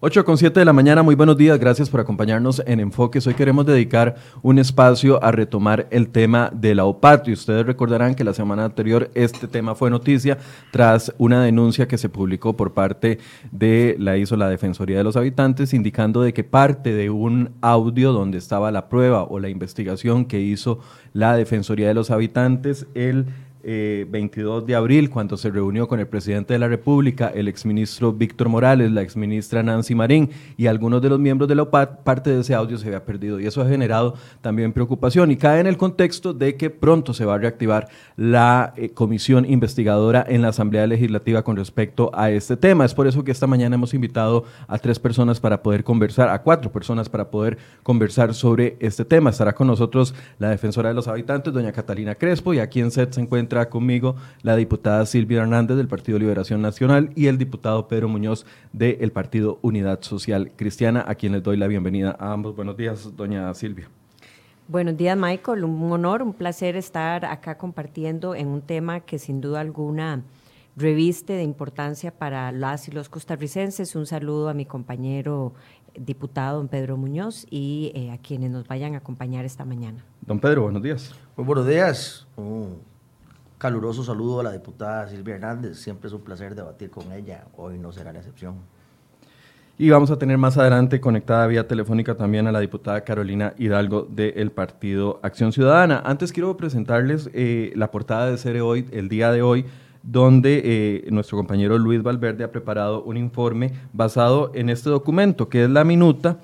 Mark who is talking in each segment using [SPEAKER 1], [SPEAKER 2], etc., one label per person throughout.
[SPEAKER 1] 8 con 7 de la mañana, muy buenos días, gracias por acompañarnos en Enfoques. Hoy queremos dedicar un espacio a retomar el tema de la OPAT y ustedes recordarán que la semana anterior este tema fue noticia tras una denuncia que se publicó por parte de la ISO, la Defensoría de los Habitantes, indicando de que parte de un audio donde estaba la prueba o la investigación que hizo la Defensoría de los Habitantes, el 22 eh, de abril, cuando se reunió con el presidente de la República, el exministro Víctor Morales, la exministra Nancy Marín y algunos de los miembros de la OPAT, parte de ese audio se había perdido y eso ha generado también preocupación y cae en el contexto de que pronto se va a reactivar la eh, comisión investigadora en la Asamblea Legislativa con respecto a este tema. Es por eso que esta mañana hemos invitado a tres personas para poder conversar, a cuatro personas para poder conversar sobre este tema. Estará con nosotros la defensora de los habitantes, doña Catalina Crespo, y aquí en SET se encuentra conmigo la diputada Silvia Hernández del Partido Liberación Nacional y el diputado Pedro Muñoz del Partido Unidad Social Cristiana, a quien les doy la bienvenida a ambos. Buenos días, doña Silvia.
[SPEAKER 2] Buenos días, Michael. Un honor, un placer estar acá compartiendo en un tema que sin duda alguna reviste de importancia para las y los costarricenses. Un saludo a mi compañero diputado don Pedro Muñoz y eh, a quienes nos vayan a acompañar esta mañana.
[SPEAKER 1] Don Pedro, buenos días.
[SPEAKER 3] Muy buenos días caluroso saludo a la diputada Silvia Hernández. Siempre es un placer debatir con ella. Hoy no será la excepción.
[SPEAKER 1] Y vamos a tener más adelante conectada vía telefónica también a la diputada Carolina Hidalgo del Partido Acción Ciudadana. Antes quiero presentarles eh, la portada de Cere Hoy, el día de hoy, donde eh, nuestro compañero Luis Valverde ha preparado un informe basado en este documento, que es la minuta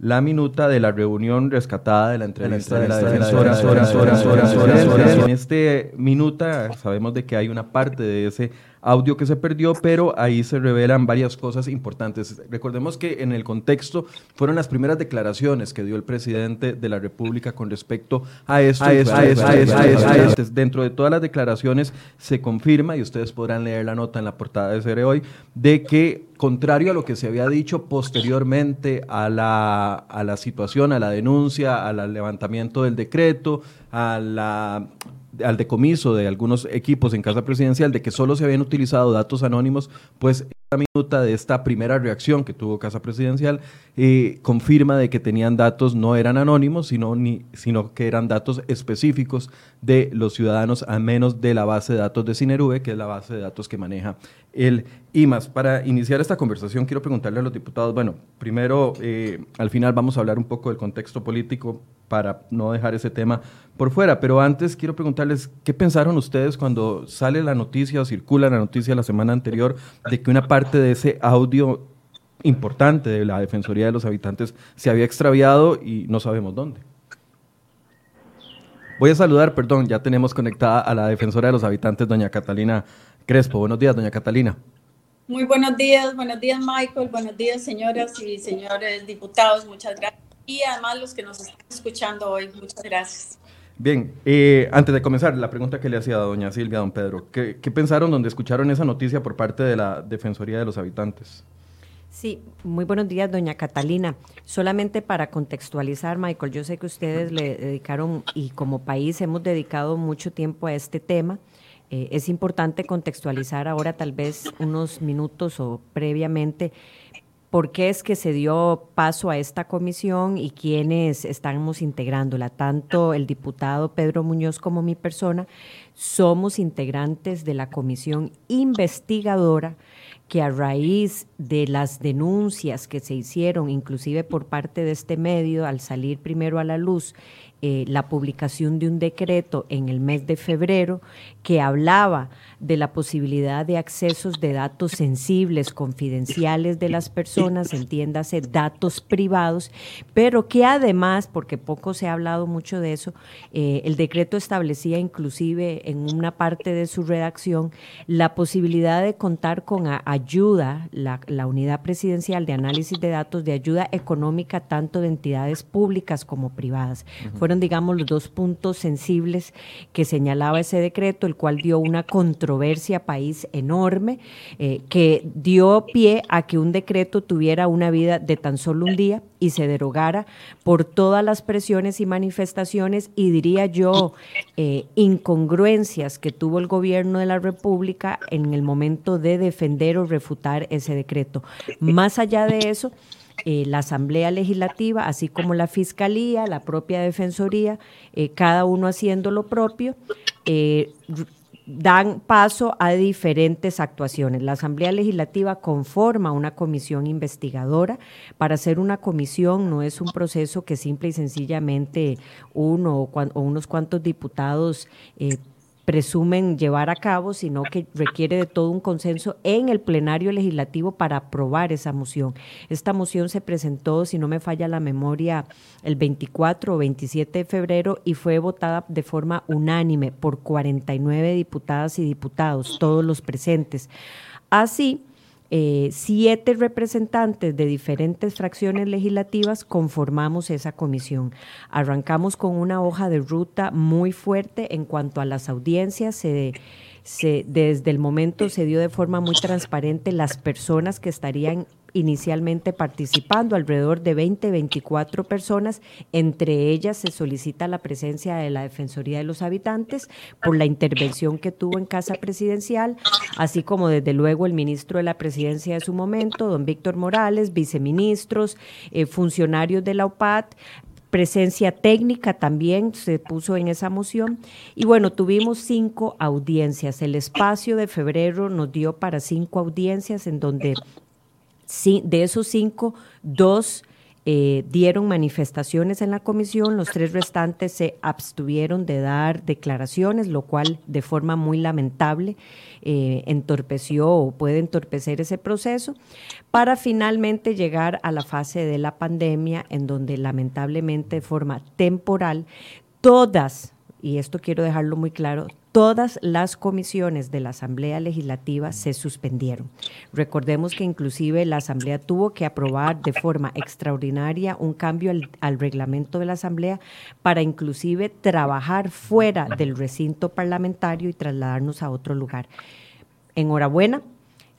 [SPEAKER 1] la minuta de la reunión rescatada de la entrevista de la defensora. En este minuta sabemos de que hay una parte de ese audio que se perdió, pero ahí se revelan varias cosas importantes. Recordemos que en el contexto fueron las primeras declaraciones que dio el presidente de la República con respecto a esto. Dentro de todas las declaraciones se confirma, y ustedes podrán leer la nota en la portada de Cere hoy, de que contrario a lo que se había dicho posteriormente a la, a la situación, a la denuncia, al levantamiento del decreto, a la al decomiso de algunos equipos en Casa Presidencial de que solo se habían utilizado datos anónimos, pues esta minuta de esta primera reacción que tuvo Casa Presidencial eh, confirma de que tenían datos no eran anónimos, sino, ni, sino que eran datos específicos de los ciudadanos, a menos de la base de datos de Cinerube, que es la base de datos que maneja el IMAS. Para iniciar esta conversación, quiero preguntarle a los diputados, bueno, primero, eh, al final vamos a hablar un poco del contexto político para no dejar ese tema por fuera, pero antes quiero preguntarles, ¿qué pensaron ustedes cuando sale la noticia o circula la noticia la semana anterior de que una parte de ese audio importante de la Defensoría de los Habitantes se había extraviado y no sabemos dónde? Voy a saludar, perdón, ya tenemos conectada a la defensora de los habitantes, doña Catalina Crespo. Buenos días, doña Catalina.
[SPEAKER 4] Muy buenos días, buenos días Michael, buenos días señoras y señores diputados, muchas gracias. Y además los que nos están escuchando hoy, muchas gracias.
[SPEAKER 1] Bien, eh, antes de comenzar, la pregunta que le hacía a doña Silvia, a don Pedro, ¿qué, ¿qué pensaron donde escucharon esa noticia por parte de la Defensoría de los Habitantes?
[SPEAKER 2] Sí, muy buenos días, doña Catalina. Solamente para contextualizar, Michael, yo sé que ustedes le dedicaron y como país hemos dedicado mucho tiempo a este tema. Eh, es importante contextualizar ahora tal vez unos minutos o previamente por qué es que se dio paso a esta comisión y quiénes estamos integrándola. Tanto el diputado Pedro Muñoz como mi persona somos integrantes de la comisión investigadora que a raíz de las denuncias que se hicieron, inclusive por parte de este medio, al salir primero a la luz eh, la publicación de un decreto en el mes de febrero que hablaba de la posibilidad de accesos de datos sensibles, confidenciales de las personas, entiéndase, datos privados, pero que además, porque poco se ha hablado mucho de eso, eh, el decreto establecía inclusive en una parte de su redacción la posibilidad de contar con ayuda, la, unidad presidencial de análisis de datos, de ayuda económica tanto de entidades públicas como privadas. Digamos, los dos puntos sensibles que señalaba ese decreto, el cual dio una controversia país enorme, eh, que dio pie a que un decreto tuviera una vida de tan solo un día y se derogara por todas las presiones y manifestaciones y diría yo eh, incongruencias que tuvo el gobierno de la República en el momento de defender o refutar ese decreto. Más allá de eso, eh, la Asamblea Legislativa, así como la Fiscalía, la propia Defensoría, cada uno haciendo lo propio, dan paso a diferentes actuaciones. La Asamblea Legislativa conforma una comisión investigadora. Para hacer una comisión no es un proceso que simple y sencillamente uno o, unos cuantos diputados presumen llevar a cabo, sino que requiere de todo un consenso en el plenario legislativo para aprobar esa moción. Esta moción se presentó, si no me falla la memoria, el 24 o 27 de febrero y fue votada de forma unánime por 49 diputadas y diputados, todos los presentes. Así, eh, siete representantes de diferentes fracciones legislativas conformamos esa comisión. Arrancamos con una hoja de ruta muy fuerte en cuanto a las audiencias. Se, desde el momento se dio de forma muy transparente las personas que estarían inicialmente participando, alrededor de 20, 24 personas. Entre ellas se solicita la presencia de la Defensoría de los Habitantes por la intervención que tuvo en Casa Presidencial, así como desde luego el ministro de la Presidencia de su momento, don Víctor Morales, viceministros, eh, funcionarios de la OPAT, presencia técnica también se puso en esa moción. Y bueno, tuvimos cinco audiencias. El espacio de febrero nos dio para cinco audiencias en donde de esos cinco, dos eh, dieron manifestaciones en la comisión, los tres restantes se abstuvieron de dar declaraciones, lo cual de forma muy lamentable eh, entorpeció o puede entorpecer ese proceso, para finalmente llegar a la fase de la pandemia, en donde lamentablemente de forma temporal todas, y esto quiero dejarlo muy claro, todas las comisiones de la Asamblea Legislativa se suspendieron. Recordemos que inclusive la Asamblea tuvo que aprobar de forma extraordinaria un cambio al, reglamento de la Asamblea para inclusive trabajar fuera del recinto parlamentario y trasladarnos a otro lugar. Enhorabuena,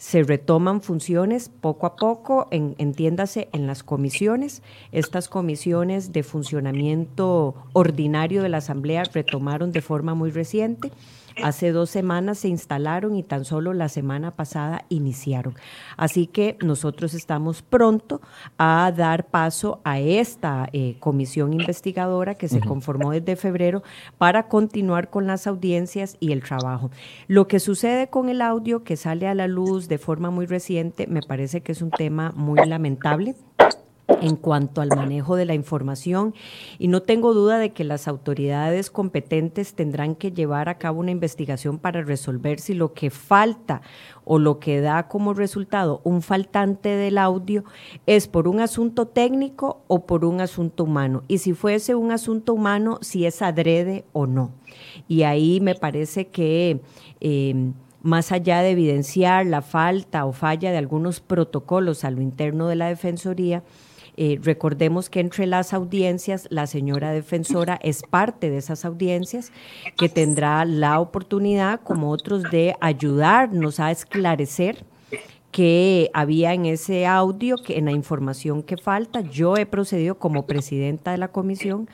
[SPEAKER 2] se retoman funciones poco a poco, entiéndase, en las comisiones. Estas comisiones de funcionamiento ordinario de la Asamblea retomaron de forma muy reciente. Hace dos semanas se instalaron y tan solo la semana pasada iniciaron. Así que nosotros estamos pronto a dar paso a esta eh, comisión investigadora que se conformó desde febrero para continuar con las audiencias y el trabajo. Lo que sucede con el audio que sale a la luz de forma muy reciente me parece que es un tema muy lamentable en cuanto al manejo de la información y no tengo duda de que las autoridades competentes tendrán que llevar a cabo una investigación para resolver si lo que falta o lo que da como resultado un faltante del audio es por un asunto técnico o por un asunto humano. Y si fuese un asunto humano, si es adrede o no. Y ahí me parece que... Eh, más allá de evidenciar la falta o falla de algunos protocolos a lo interno de la Defensoría, eh, recordemos que entre las audiencias, la señora defensora es parte de esas audiencias que tendrá la oportunidad, como otros, de ayudarnos a esclarecer que había en ese audio, que en la información que falta. Yo he procedido como presidenta de la comisión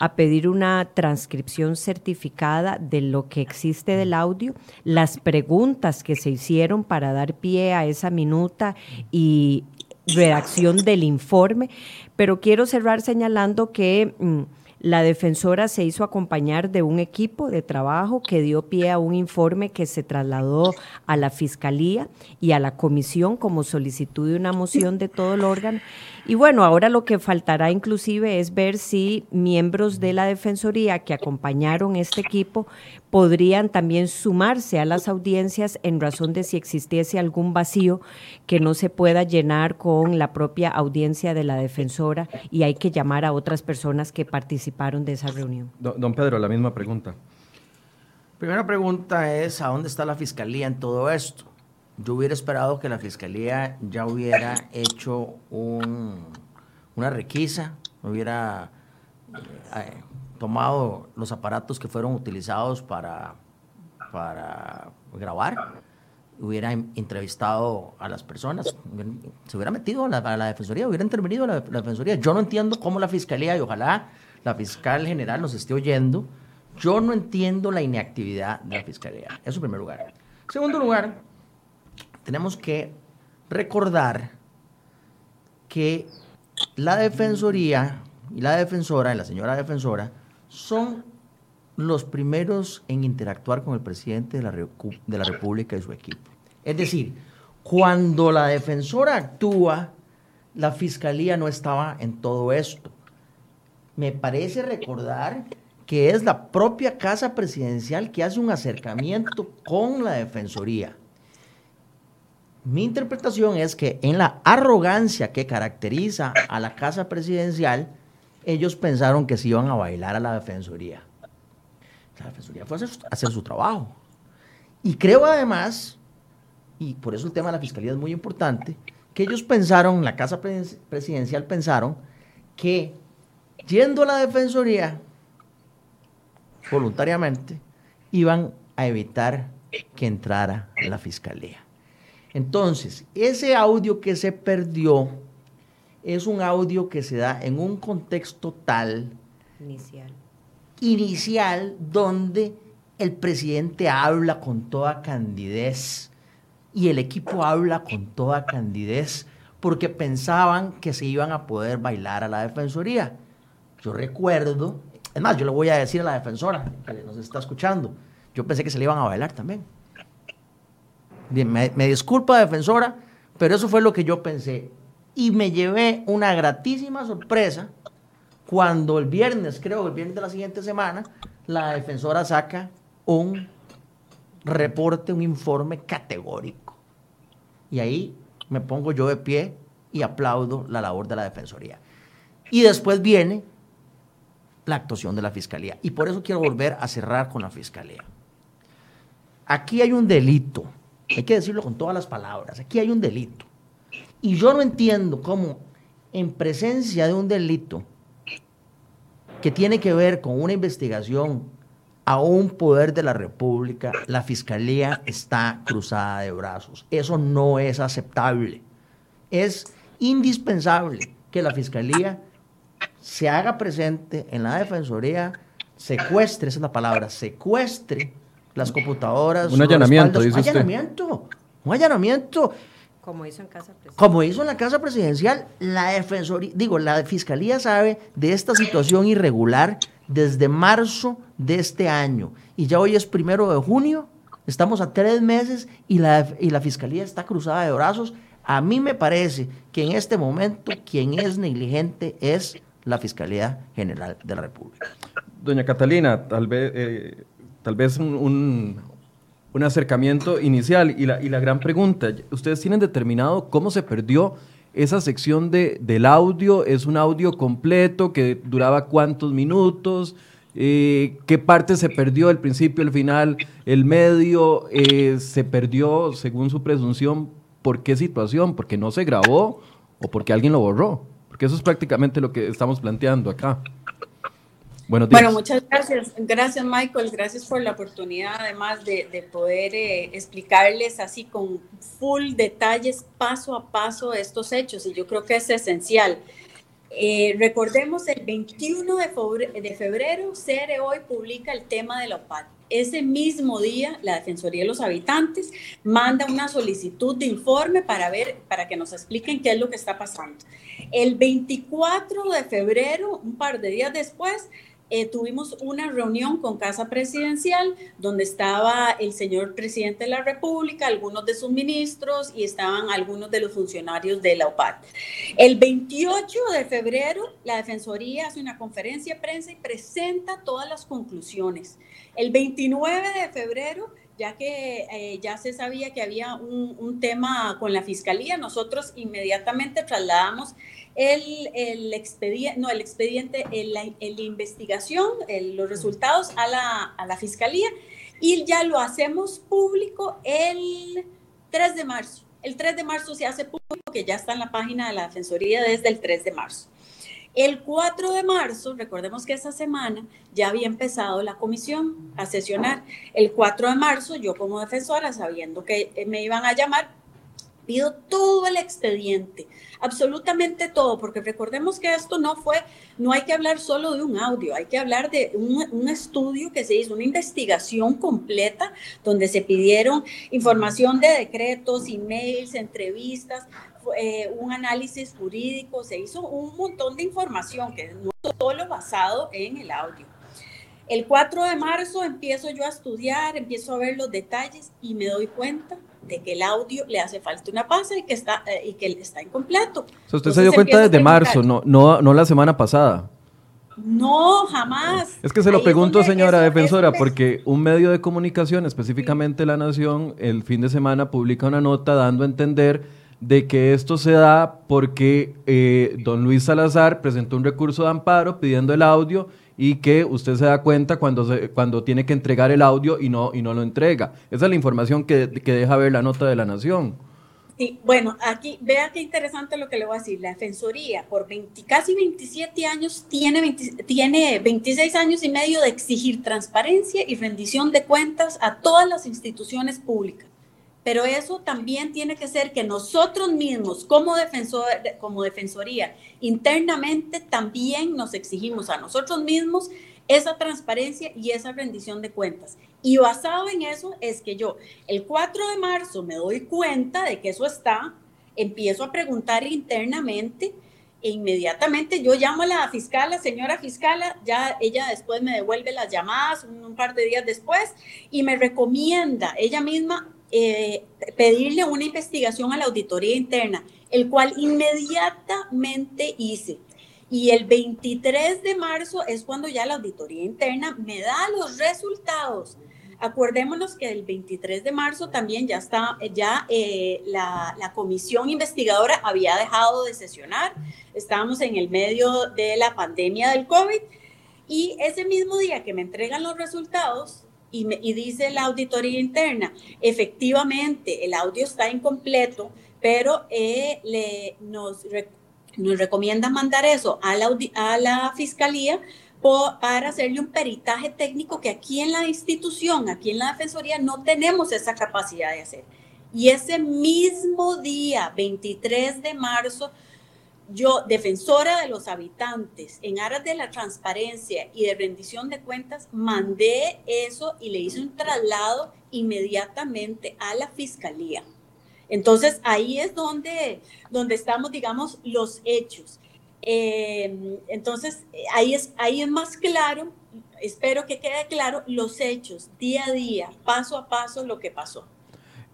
[SPEAKER 2] a pedir una transcripción certificada de lo que existe del audio, las preguntas que se hicieron para dar pie a esa minuta y redacción del informe, pero quiero cerrar señalando que mm, la defensora se hizo acompañar de un equipo de trabajo que dio pie a un informe que se trasladó a la Fiscalía y a la Comisión como solicitud de una moción de todo el órgano. Y bueno, ahora lo que faltará inclusive es ver si miembros de la Defensoría que acompañaron este equipo podrían también sumarse a las audiencias en razón de si existiese algún vacío que no se pueda llenar con la propia audiencia de la defensora y hay que llamar a otras personas que participaron de esa reunión.
[SPEAKER 1] Don, Pedro, la misma pregunta.
[SPEAKER 3] Primera pregunta es, ¿a dónde está la fiscalía en todo esto? Yo hubiera esperado que la fiscalía ya hubiera hecho una requisa, hubiera... Eh, tomado los aparatos que fueron utilizados para, para grabar hubiera entrevistado a las personas, se hubiera metido a la, defensoría, hubiera intervenido la, la, defensoría. Yo no entiendo cómo la fiscalía, y ojalá la fiscal general nos esté oyendo, yo no entiendo la inactividad de la fiscalía. Eso en primer lugar. En segundo lugar, tenemos que recordar que la defensoría y la defensora, la señora defensora, son los primeros en interactuar con el presidente de la, de la República y su equipo. Es decir, cuando la defensora actúa, la fiscalía no estaba en todo esto. Me parece recordar que es la propia Casa Presidencial que hace un acercamiento con la Defensoría. Mi interpretación es que en la arrogancia que caracteriza a la Casa Presidencial, ellos pensaron que se iban a bailar a la Defensoría. La Defensoría fue a hacer, su trabajo. Y creo además, y por eso el tema de la Fiscalía es muy importante, que ellos pensaron, la Casa Presidencial pensaron, que yendo a la Defensoría, voluntariamente, iban a evitar que entrara la Fiscalía. Entonces, ese audio que se perdió es un audio que se da en un contexto tal
[SPEAKER 2] inicial,
[SPEAKER 3] inicial donde el presidente habla con toda candidez y el equipo habla con toda candidez porque pensaban que se iban a poder bailar a la defensoría. Yo recuerdo, es más, yo le voy a decir a la defensora que nos está escuchando, yo pensé que se le iban a bailar también. Me, me disculpa, defensora, pero eso fue lo que yo pensé. Y me llevé una gratísima sorpresa cuando el viernes, creo, el viernes de la siguiente semana, la defensora saca un reporte, un informe categórico. Y ahí me pongo yo de pie y aplaudo la labor de la Defensoría. Y después viene la actuación de la Fiscalía. Y por eso quiero volver a cerrar con la Fiscalía. Aquí hay un delito hay que decirlo con todas las palabras. Aquí hay un delito. Y yo no entiendo cómo en presencia de un delito que tiene que ver con una investigación a un poder de la República, la Fiscalía está cruzada de brazos. Eso no es aceptable. Es indispensable que la Fiscalía se haga presente en la Defensoría, secuestre, esa es la palabra, secuestre las computadoras.
[SPEAKER 1] Un allanamiento, dice
[SPEAKER 3] Un allanamiento, un allanamiento.
[SPEAKER 2] Como hizo en Casa Presidencial.
[SPEAKER 3] Como hizo en la Casa Presidencial, la Defensoría, digo, la Fiscalía sabe de esta situación irregular desde marzo de este año. Y ya hoy es primero de junio, estamos a tres meses y la, y la Fiscalía está cruzada de brazos. A mí me parece que en este momento quien es negligente es la Fiscalía General de la República.
[SPEAKER 1] Doña Catalina, tal vez eh, tal vez un, acercamiento inicial. Y la, y la, gran pregunta, ¿ustedes tienen determinado cómo se perdió esa sección de, del audio? ¿Es un audio completo que duraba cuántos minutos? Eh, ¿Qué parte se perdió, el principio, el final, el medio? Eh, ¿Se perdió, según su presunción, por qué situación? ¿Porque no se grabó o porque alguien lo borró? Porque eso es prácticamente lo que estamos planteando acá.
[SPEAKER 4] Bueno, muchas gracias. Gracias, Michael. Gracias por la oportunidad, además, de, poder eh, explicarles así con full detalles, paso a paso, estos hechos. Y yo creo que es esencial. Eh, recordemos, el 21 de febrero, de febrero, CERE hoy publica el tema de la OPAD. Ese mismo día, la Defensoría de los Habitantes manda una solicitud de informe para ver, para que nos expliquen qué es lo que está pasando. El 24 de febrero, un par de días después, eh, tuvimos una reunión con Casa Presidencial donde estaba el señor presidente de la República, algunos de sus ministros y estaban algunos de los funcionarios de la OPAD. El 28 de febrero, la Defensoría hace una conferencia de prensa y presenta todas las conclusiones. El 29 de febrero ya que eh, ya se sabía que había un, un, tema con la fiscalía, nosotros inmediatamente trasladamos el, expediente, no, el expediente, el, la investigación, los resultados a la, a la fiscalía y ya lo hacemos público el 3 de marzo. El 3 de marzo se hace público, que ya está en la página de la Defensoría desde el 3 de marzo. El 4 de marzo, recordemos que esa semana ya había empezado la comisión a sesionar. El 4 de marzo, yo como defensora, sabiendo que me iban a llamar, pido todo el expediente, absolutamente todo, porque recordemos que esto no fue, no hay que hablar solo de un audio, hay que hablar de un, un, estudio que se hizo, una investigación completa donde se pidieron información de decretos, emails, entrevistas, eh, un análisis jurídico, se hizo un montón de información que no solo basado en el audio. El 4 de marzo empiezo yo a estudiar, empiezo a ver los detalles y me doy cuenta de que el audio le hace falta una pasa y que está, eh, y que está incompleto.
[SPEAKER 1] usted se dio cuenta desde marzo, no, no, no la semana pasada.
[SPEAKER 4] No, jamás.
[SPEAKER 1] Es que se lo pregunto, señora defensora, porque un medio de comunicación, específicamente La Nación, el fin de semana publica una nota dando a entender de que esto se da porque eh, don Luis Salazar presentó un recurso de amparo pidiendo el audio y que usted se da cuenta cuando, cuando tiene que entregar el audio y no, y no lo entrega. Esa es la información que, deja ver la nota de la Nación.
[SPEAKER 4] Bueno, aquí vea qué interesante lo que le voy a decir. La Defensoría por 20, casi 27 años tiene, tiene 26 años y medio de exigir transparencia y rendición de cuentas a todas las instituciones públicas pero eso también tiene que ser que nosotros mismos como, defensor, como defensoría internamente también nos exigimos a nosotros mismos esa transparencia y esa rendición de cuentas. Y basado en eso es que yo el 4 de marzo me doy cuenta de que eso está, empiezo a preguntar internamente e inmediatamente yo llamo a la fiscal, la señora fiscal, ya ella después me devuelve las llamadas un par de días después y me recomienda ella misma eh, pedirle una investigación a la auditoría interna, el cual inmediatamente hice. Y el 23 de marzo es cuando ya la auditoría interna me da los resultados. Acordémonos que el 23 de marzo también ya está, ya eh, la, la, comisión investigadora había dejado de sesionar. Estábamos en el medio de la pandemia del COVID y ese mismo día que me entregan los resultados, y, dice la auditoría interna, efectivamente, el audio está incompleto, pero eh, le, nos, nos recomienda mandar eso a la, a la fiscalía para hacerle un peritaje técnico que aquí en la institución, aquí en la Defensoría, no tenemos esa capacidad de hacer. Y ese mismo día, 23 de marzo, yo, defensora de los habitantes, en aras de la transparencia y de rendición de cuentas, mandé eso y le hice un traslado inmediatamente a la fiscalía. Entonces, ahí es donde, donde estamos, digamos, los hechos. Eh, entonces, ahí es, ahí es más claro, espero que quede claro, los hechos, día a día, paso a paso, lo que pasó.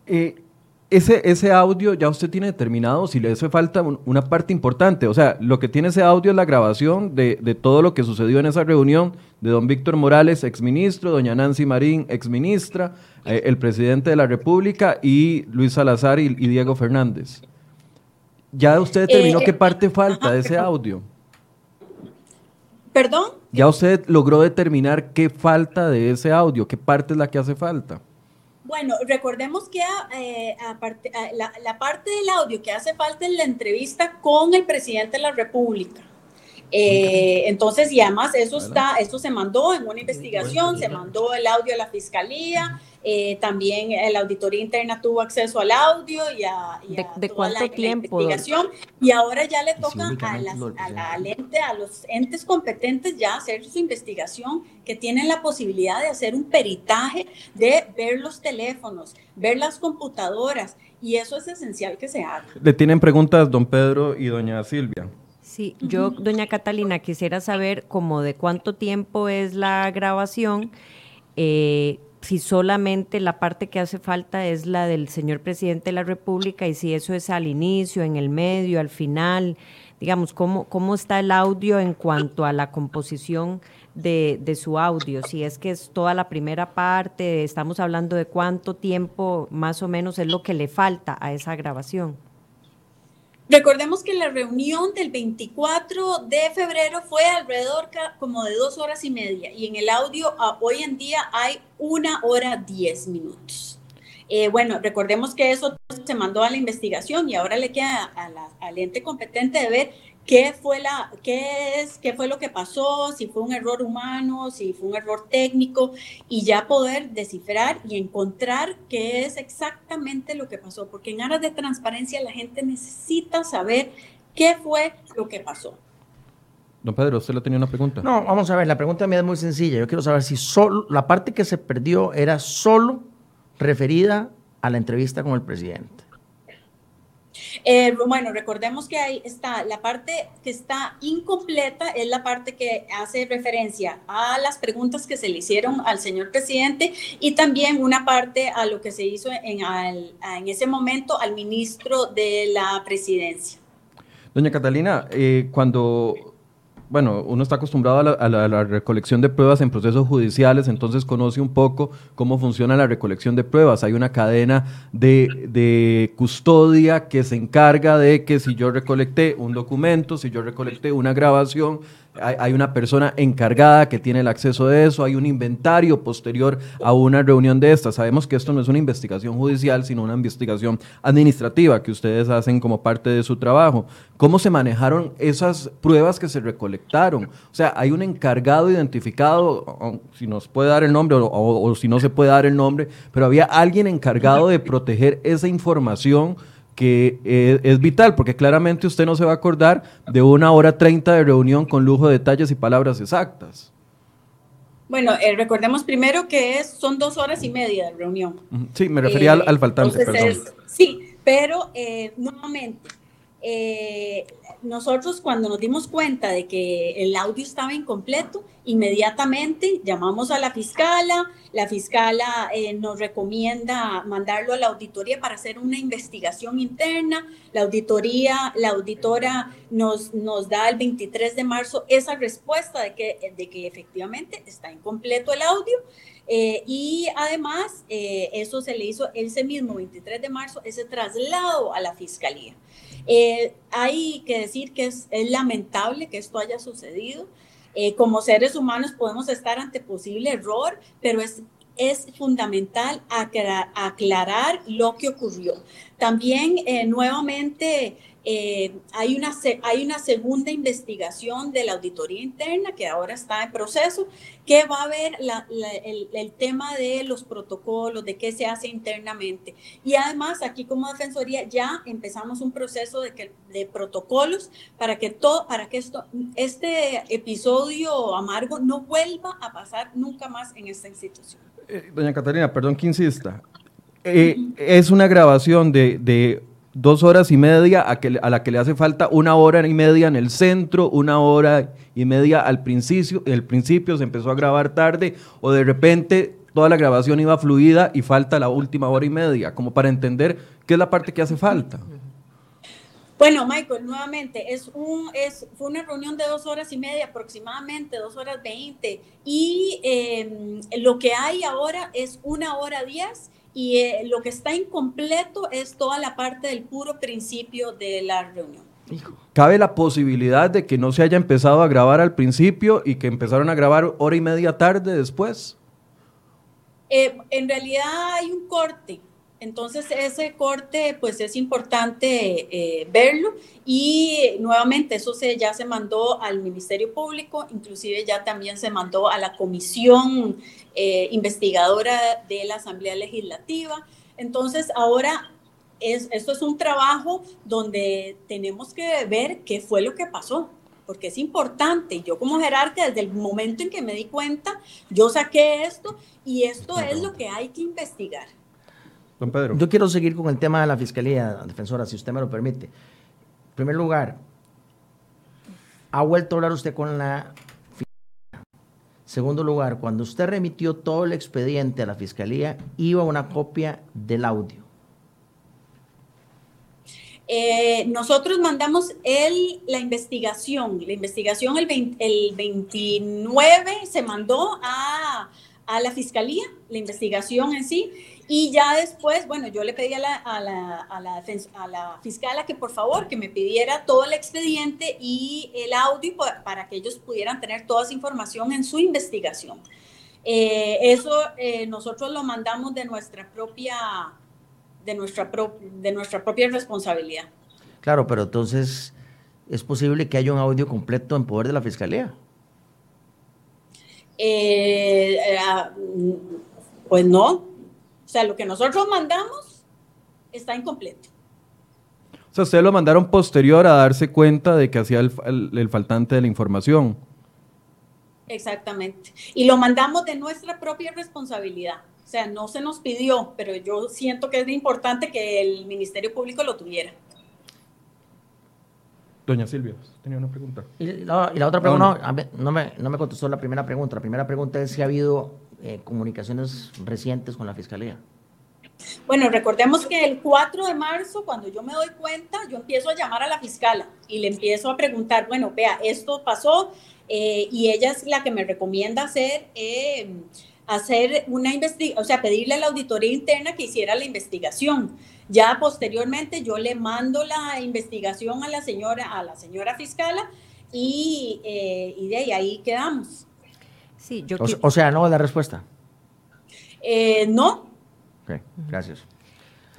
[SPEAKER 1] Eh, ese, ese audio ya usted tiene determinado si le hace falta una parte importante. O sea, lo que tiene ese audio es la grabación de, todo lo que sucedió en esa reunión de don Víctor Morales, exministro, doña Nancy Marín, exministra, eh, el presidente de la República y Luis Salazar y, Diego Fernández. ¿Ya usted determinó eh, qué parte falta de ese audio?
[SPEAKER 4] ¿Perdón?
[SPEAKER 1] ¿Ya usted logró determinar qué falta de ese audio? ¿Qué parte es la que hace falta?
[SPEAKER 4] Bueno, recordemos que eh, la, parte del audio que hace falta es la entrevista con el presidente de la República. Eh, entonces, y además eso está, esto se mandó en una investigación, se mandó el audio a la fiscalía, eh, también la auditoría interna tuvo acceso al audio y a,
[SPEAKER 2] ¿De, cuánto tiempo,
[SPEAKER 4] investigación. Y ahora ya le toca a, la lente, a los entes competentes ya hacer su investigación, que tienen la posibilidad de hacer un peritaje, de ver los teléfonos, ver las computadoras, y eso es esencial que se haga.
[SPEAKER 1] Le tienen preguntas don Pedro y doña Silvia.
[SPEAKER 2] Sí, yo, doña Catalina, quisiera saber como de cuánto tiempo es la grabación, eh, si solamente la parte que hace falta es la del señor presidente de la República y si eso es al inicio, en el medio, al final, digamos, cómo, cómo está el audio en cuanto a la composición de, de su audio, si es que es toda la primera parte, estamos hablando de cuánto tiempo más o menos es lo que le falta a esa grabación.
[SPEAKER 4] Recordemos que la reunión del 24 de febrero fue alrededor como de dos horas y media y en el audio ah, hoy en día hay una hora diez minutos. Eh, bueno, recordemos que eso se mandó a la investigación y ahora le queda a la, al ente competente de ver qué fue, la, qué, es, qué fue lo que pasó, si fue un error humano, si fue un error técnico, y ya poder descifrar y encontrar qué es exactamente lo que pasó, porque en aras de transparencia la gente necesita saber qué fue lo que pasó.
[SPEAKER 1] Don Pedro, ¿usted le tenía una pregunta?
[SPEAKER 3] No, vamos a ver, la pregunta mía es muy sencilla. Yo quiero saber si solo la parte que se perdió era solo referida a la entrevista con el presidente.
[SPEAKER 4] Eh, bueno, recordemos que ahí está la parte que está incompleta, es la parte que hace referencia a las preguntas que se le hicieron al señor presidente y también una parte a lo que se hizo en, en ese momento al ministro de la presidencia.
[SPEAKER 1] Doña Catalina, eh, cuando bueno, uno está acostumbrado a la, recolección de pruebas en procesos judiciales, entonces conoce un poco cómo funciona la recolección de pruebas. Hay una cadena de, de, custodia que se encarga de que si yo recolecté un documento, si yo recolecté una grabación, hay, una persona encargada que tiene el acceso de eso, hay un inventario posterior a una reunión de estas. Sabemos que esto no es una investigación judicial, sino una investigación administrativa que ustedes hacen como parte de su trabajo. ¿Cómo se manejaron esas pruebas que se recolectaron? O sea, hay un encargado identificado, si nos puede dar el nombre o, o si no se puede dar el nombre, pero había alguien encargado de proteger esa información que eh, es vital, porque claramente usted no se va a acordar de una hora treinta de reunión con lujo de detalles y palabras exactas.
[SPEAKER 4] Bueno, eh, recordemos primero que es, son dos horas y media de reunión.
[SPEAKER 1] Sí, me refería al, faltante, perdón.
[SPEAKER 4] sí, pero nuevamente, nosotros cuando nos dimos cuenta de que el audio estaba incompleto, inmediatamente llamamos a la fiscala, la fiscala eh, nos recomienda mandarlo a la auditoría para hacer una investigación interna, la auditoría, la auditora nos, nos da el 23 de marzo esa respuesta de que, de que efectivamente está incompleto el audio. Eh, y además, eh, eso se le hizo ese mismo 23 de marzo, ese traslado a la fiscalía. Eh, hay que decir que es, lamentable que esto haya sucedido. Eh, como seres humanos podemos estar ante posible error, pero es, es fundamental aclarar, lo que ocurrió. También eh, nuevamente eh, hay, una, hay una segunda investigación de la auditoría interna que ahora está en proceso, que va a ver el, tema de los protocolos, de qué se hace internamente. Y además, aquí como Defensoría ya empezamos un proceso de, de protocolos para que, todo, para que esto, este episodio amargo no vuelva a pasar nunca más en esta institución.
[SPEAKER 1] Eh, doña Catalina, perdón que insista. Eh, es una grabación de dos horas y media a, que, a la que le hace falta una hora y media en el centro, una hora y media al principio, el principio se empezó a grabar tarde o de repente toda la grabación iba fluida y falta la última hora y media, como para entender qué es la parte que hace falta.
[SPEAKER 4] Bueno, Michael, nuevamente, es un, es, fue una reunión de dos horas y media aproximadamente, dos horas veinte, y em, lo que hay ahora es una hora diez y eh, lo que está incompleto es toda la parte del puro principio de la reunión.
[SPEAKER 1] ¿Cabe la posibilidad de que no se haya empezado a grabar al principio y que empezaron a grabar hora y media tarde después?
[SPEAKER 4] Eh, en realidad hay un corte, entonces ese corte pues es importante eh, verlo y nuevamente eso se, ya se mandó al Ministerio Público, inclusive ya también se mandó a la Comisión eh, Investigadora de la Asamblea Legislativa. Entonces ahora es, esto es un trabajo donde tenemos que ver qué fue lo que pasó porque es importante. Yo como jerarca, desde el momento en que me di cuenta, yo saqué esto y esto es lo que hay que investigar.
[SPEAKER 3] Don Pedro. Yo quiero seguir con el tema de la Fiscalía, defensora, si usted me lo permite. En primer lugar, ¿ha vuelto a hablar usted con la Fiscalía? Segundo lugar, cuando usted remitió todo el expediente a la Fiscalía, iba una copia del audio.
[SPEAKER 4] Eh, nosotros mandamos el, la investigación. La investigación el, el 29 se mandó a, a la Fiscalía, la investigación en sí y ya después, bueno, yo le pedí a la, a la, a la, a la fiscala que por favor que me pidiera todo el expediente y el audio para que ellos pudieran tener toda esa información en su investigación. Eh, eso eh, nosotros lo mandamos de nuestra propia, de nuestra, de nuestra propia responsabilidad.
[SPEAKER 3] Claro, pero entonces es posible que haya un audio completo en poder de la fiscalía.
[SPEAKER 4] Eh, eh, ah, pues no. O sea, lo que nosotros mandamos está incompleto.
[SPEAKER 1] O sea, ustedes lo mandaron posterior a darse cuenta de que hacía el faltante de la información.
[SPEAKER 4] Exactamente. Y lo mandamos de nuestra propia responsabilidad. O sea, no se nos pidió, pero yo siento que es importante que el Ministerio Público lo tuviera.
[SPEAKER 1] Doña Silvia, tenía una pregunta.
[SPEAKER 3] Y la, otra pregunta, no, me, no, me, contestó la primera pregunta. La primera pregunta es si ha habido eh, comunicaciones recientes con la Fiscalía.
[SPEAKER 4] Bueno, recordemos que el 4 de marzo, cuando yo me doy cuenta, yo empiezo a llamar a la fiscala y le empiezo a preguntar, bueno, vea, esto pasó eh, y ella es la que me recomienda hacer... Eh, hacer una investigación, o sea, pedirle a la auditoría interna que hiciera la investigación. Ya posteriormente yo le mando la investigación a la señora, a la señora fiscala y, eh, y de ahí, quedamos.
[SPEAKER 3] Sí, yo o, sea, no la respuesta.
[SPEAKER 4] Eh, no.
[SPEAKER 3] Ok, gracias.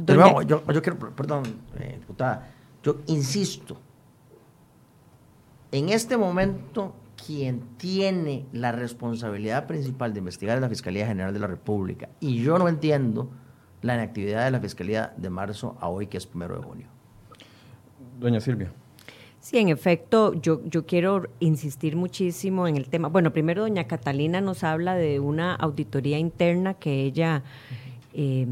[SPEAKER 3] Pero yo, yo, quiero, perdón, eh, diputada, yo insisto, en este momento quien tiene la responsabilidad principal de investigar es la Fiscalía General de la República. Y yo no entiendo la inactividad de la Fiscalía de marzo a hoy, que es primero de junio.
[SPEAKER 1] Doña Silvia.
[SPEAKER 2] Sí, en efecto, yo, yo quiero insistir muchísimo en el tema. Bueno, primero doña Catalina nos habla de una auditoría interna que ella eh,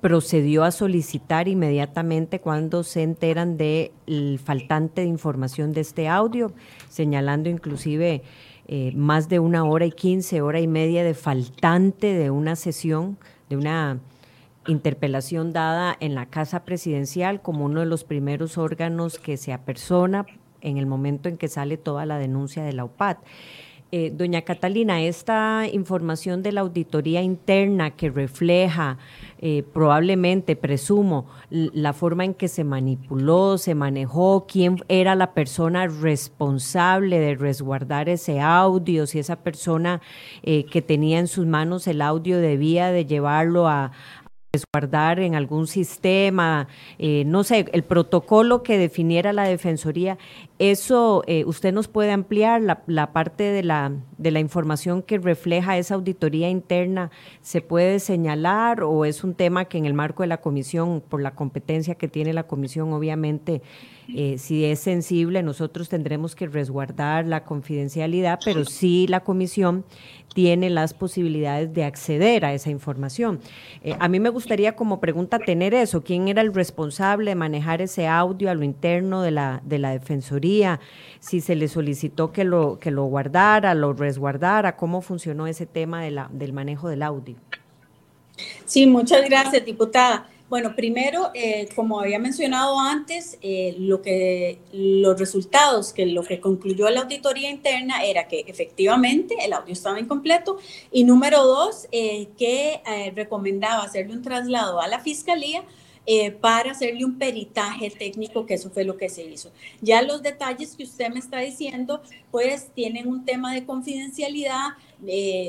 [SPEAKER 2] procedió a solicitar inmediatamente cuando se enteran del faltante de información de este audio, señalando inclusive eh, más de una hora y quince, hora y media de faltante de una sesión, de una interpelación dada en la Casa Presidencial como uno de los primeros órganos que se apersona en el momento en que sale toda la denuncia de la UPAD. Eh, doña Catalina, esta información de la auditoría interna que refleja eh, probablemente, presumo, la forma en que se manipuló, se manejó, quién era la persona responsable de resguardar ese audio, si esa persona eh, que tenía en sus manos el audio debía de llevarlo a, resguardar en algún sistema, eh, no sé, el protocolo que definiera la Defensoría, eso eh, usted nos puede ampliar la, parte de la, de la información que refleja esa auditoría interna, ¿se puede señalar o es un tema que en el marco de la comisión, por la competencia que tiene la comisión, obviamente, eh, si es sensible, nosotros tendremos que resguardar la confidencialidad, pero sí la comisión tiene las posibilidades de acceder a esa información. Eh, a mí me gustaría como pregunta tener eso, ¿quién era el responsable de manejar ese audio a lo interno de la, de la Defensoría? Si se le solicitó que lo, que lo guardara, lo resguardara, ¿cómo funcionó ese tema de la, del manejo del audio?
[SPEAKER 4] Sí, muchas gracias, diputada. Bueno, primero, eh, como había mencionado antes, eh, lo que, los resultados que lo que concluyó la auditoría interna era que efectivamente el audio estaba incompleto y número dos, eh, que recomendaba hacerle un traslado a la fiscalía para hacerle un peritaje técnico, que eso fue lo que se hizo. Ya los detalles que usted me está diciendo, pues tienen un tema de confidencialidad,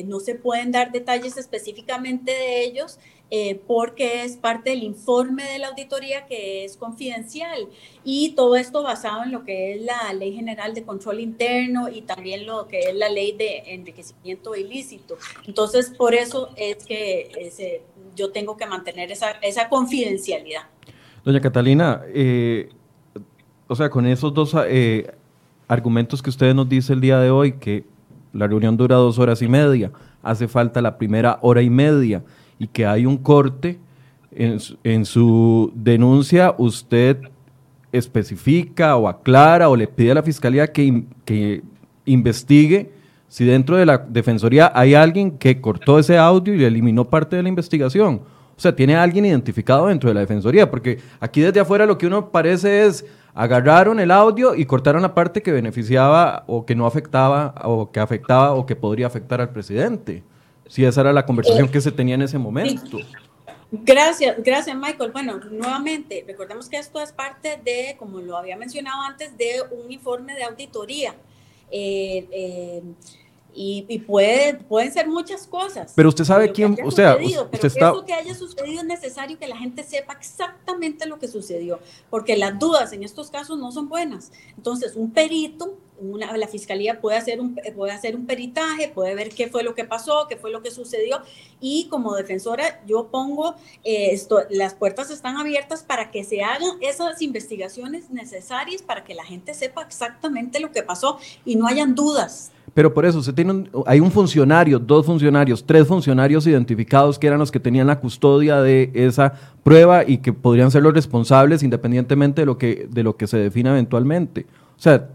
[SPEAKER 4] no se pueden dar detalles específicamente de ellos, eh, porque es parte del informe de la auditoría que es confidencial y todo esto basado en lo que es la Ley General de Control Interno y también lo que es la Ley de Enriquecimiento Ilícito. Entonces, por eso es que yo tengo que mantener esa, esa confidencialidad.
[SPEAKER 1] Doña Catalina, eh, o sea, con esos dos eh, argumentos que usted nos dice el día de hoy, que la reunión dura dos horas y media, hace falta la primera hora y media y que hay un corte, en su, denuncia usted especifica o aclara o le pide a la fiscalía que, que investigue si dentro de la defensoría hay alguien que cortó ese audio y eliminó parte de la investigación. O sea, tiene alguien identificado dentro de la defensoría, porque aquí desde afuera lo que uno parece es agarraron el audio y cortaron la parte que beneficiaba o que no afectaba o que afectaba o que podría afectar al presidente si esa era la conversación que se tenía en ese momento.
[SPEAKER 4] Gracias, gracias Michael. Bueno, nuevamente, recordemos que esto es parte de, como lo había mencionado antes, de un informe de auditoría. Eh, eh, y, puede, pueden ser muchas cosas.
[SPEAKER 1] Pero usted sabe quién, o sea,
[SPEAKER 4] usted está... eso que haya sucedido es necesario que la gente sepa exactamente lo que sucedió, porque las dudas en estos casos no son buenas. Entonces, un perito, una, la fiscalía puede hacer, un, puede hacer un peritaje, puede ver qué fue lo que pasó, qué fue lo que sucedió, y como defensora yo pongo, eh, esto, las puertas están abiertas para que se hagan esas investigaciones necesarias para que la gente sepa exactamente lo que pasó y no hayan dudas
[SPEAKER 1] pero por eso, se tiene hay un funcionario, dos funcionarios, tres funcionarios identificados que eran los que tenían la custodia de esa prueba y que podrían ser los responsables independientemente de lo que, de lo que se defina eventualmente. O sea,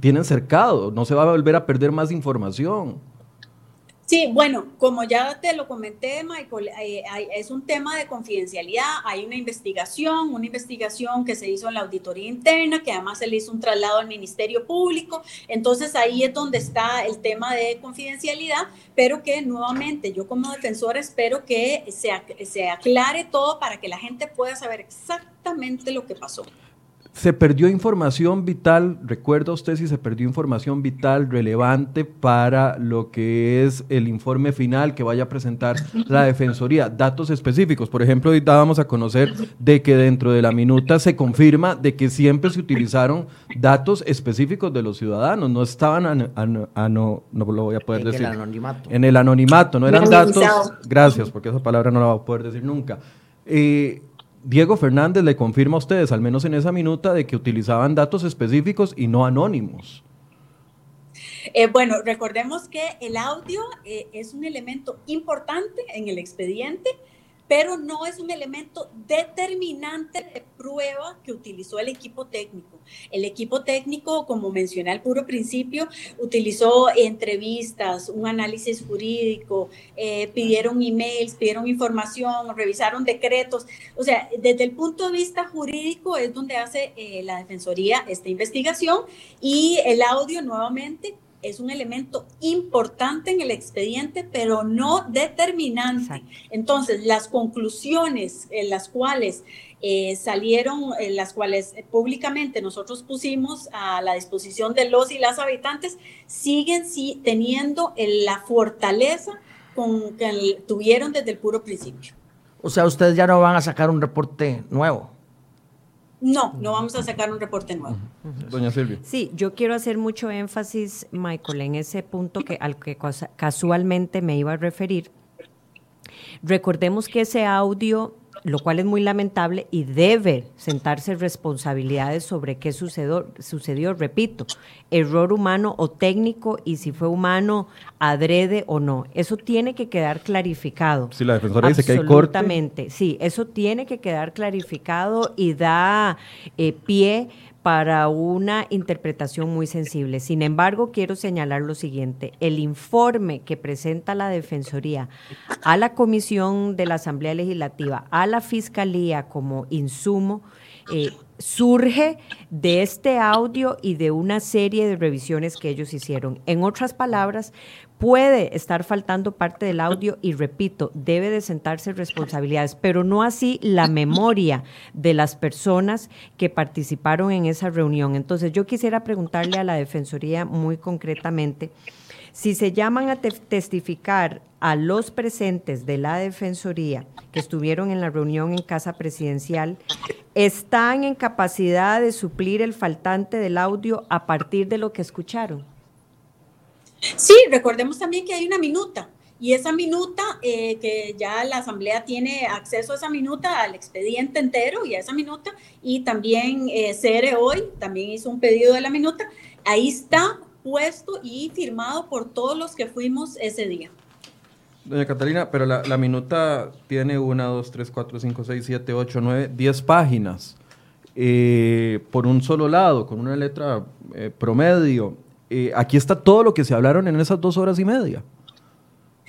[SPEAKER 1] tienen cercado, no se va a volver a perder más información.
[SPEAKER 4] Sí, bueno, como ya te lo comenté, Michael, eh, es un tema de confidencialidad. Hay una investigación, una investigación que se hizo en la auditoría interna, que además se le hizo un traslado al Ministerio Público. Entonces ahí es donde está el tema de confidencialidad, pero que nuevamente yo como defensora espero que se, se aclare todo para que la gente pueda saber exactamente lo que pasó
[SPEAKER 1] se perdió información vital, recuerda usted si se perdió información vital relevante para lo que es el informe final que vaya a presentar la Defensoría, datos específicos. Por ejemplo, hoy dábamos a conocer de que dentro de la minuta se confirma de que siempre se utilizaron datos específicos de los ciudadanos, no estaban, no, no lo voy a poder decir. En el anonimato. En el anonimato, no eran datos, gracias, porque esa palabra no la va a poder decir nunca. Eh, Diego Fernández le confirma a ustedes, al menos en esa minuta, de que utilizaban datos específicos y no anónimos.
[SPEAKER 4] Eh, bueno, recordemos que el audio eh, es un elemento importante en el expediente pero no es un elemento determinante de prueba que utilizó el equipo técnico. El equipo técnico, como mencioné al puro principio, utilizó entrevistas, un análisis jurídico, eh, pidieron emails, pidieron información, revisaron decretos. O sea, desde el punto de vista jurídico es donde hace eh, la Defensoría esta investigación y el audio nuevamente es un elemento importante en el expediente, pero no determinante. Entonces, las conclusiones en las cuales eh, salieron, en las cuales públicamente nosotros pusimos a la disposición de los y las habitantes, siguen sí, teniendo la fortaleza con que tuvieron desde el puro principio.
[SPEAKER 3] O sea, ustedes ya no van a sacar un reporte nuevo.
[SPEAKER 4] No, no vamos a sacar un reporte nuevo.
[SPEAKER 1] Doña Silvia.
[SPEAKER 2] Sí, yo quiero hacer mucho énfasis, Michael, en ese punto que, al que casualmente me iba a referir. Recordemos que ese audio lo cual es muy lamentable y debe sentarse responsabilidades sobre qué sucedió, sucedió, repito, error humano o técnico y si fue humano adrede o no. Eso tiene que quedar clarificado.
[SPEAKER 1] Si la defensora dice que hay corte.
[SPEAKER 2] Absolutamente, sí, eso tiene que quedar clarificado y da eh, pie para una interpretación muy sensible. Sin embargo, quiero señalar lo siguiente. El informe que presenta la Defensoría a la Comisión de la Asamblea Legislativa, a la Fiscalía como insumo, eh, surge de este audio y de una serie de revisiones que ellos hicieron. En otras palabras, puede estar faltando parte del audio y repito, debe de sentarse responsabilidades, pero no así la memoria de las personas que participaron en esa reunión. Entonces yo quisiera preguntarle a la Defensoría muy concretamente, si se llaman a testificar a los presentes de la Defensoría que estuvieron en la reunión en Casa Presidencial, ¿están en capacidad de suplir el faltante del audio a partir de lo que escucharon?
[SPEAKER 4] Sí, recordemos también que hay una minuta y esa minuta, eh, que ya la Asamblea tiene acceso a esa minuta, al expediente entero y a esa minuta, y también eh, hoy también hizo un pedido de la minuta, ahí está puesto y firmado por todos los que fuimos ese día.
[SPEAKER 1] Doña Catalina, pero la, minuta tiene una, dos, tres, cuatro, cinco, seis, siete, ocho, nueve, diez páginas. Eh, por un solo lado, con una letra promedio. Eh, aquí está todo lo que se hablaron en esas dos horas y media.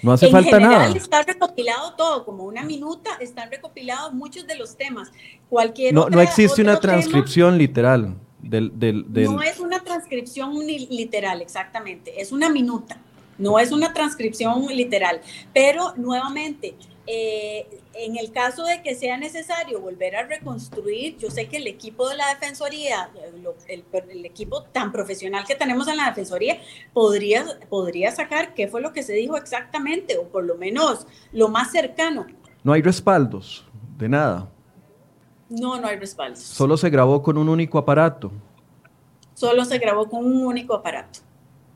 [SPEAKER 1] No hace falta nada.
[SPEAKER 4] Está recopilado todo, como una minuta, están recopilados muchos de los temas. Cualquier
[SPEAKER 1] no, no existe una transcripción literal del, del,
[SPEAKER 4] No es una transcripción literal, exactamente. Es una minuta. No es una transcripción literal. Pero nuevamente, eh, en el caso de que sea necesario volver a reconstruir, yo sé que el equipo de la Defensoría, el, equipo tan profesional que tenemos en la Defensoría, podría, podría sacar qué fue lo que se dijo exactamente, o por lo menos lo más cercano.
[SPEAKER 1] No hay respaldos de nada.
[SPEAKER 4] No, no hay respaldos.
[SPEAKER 1] Solo se grabó con un único aparato.
[SPEAKER 4] Solo se grabó con un único aparato.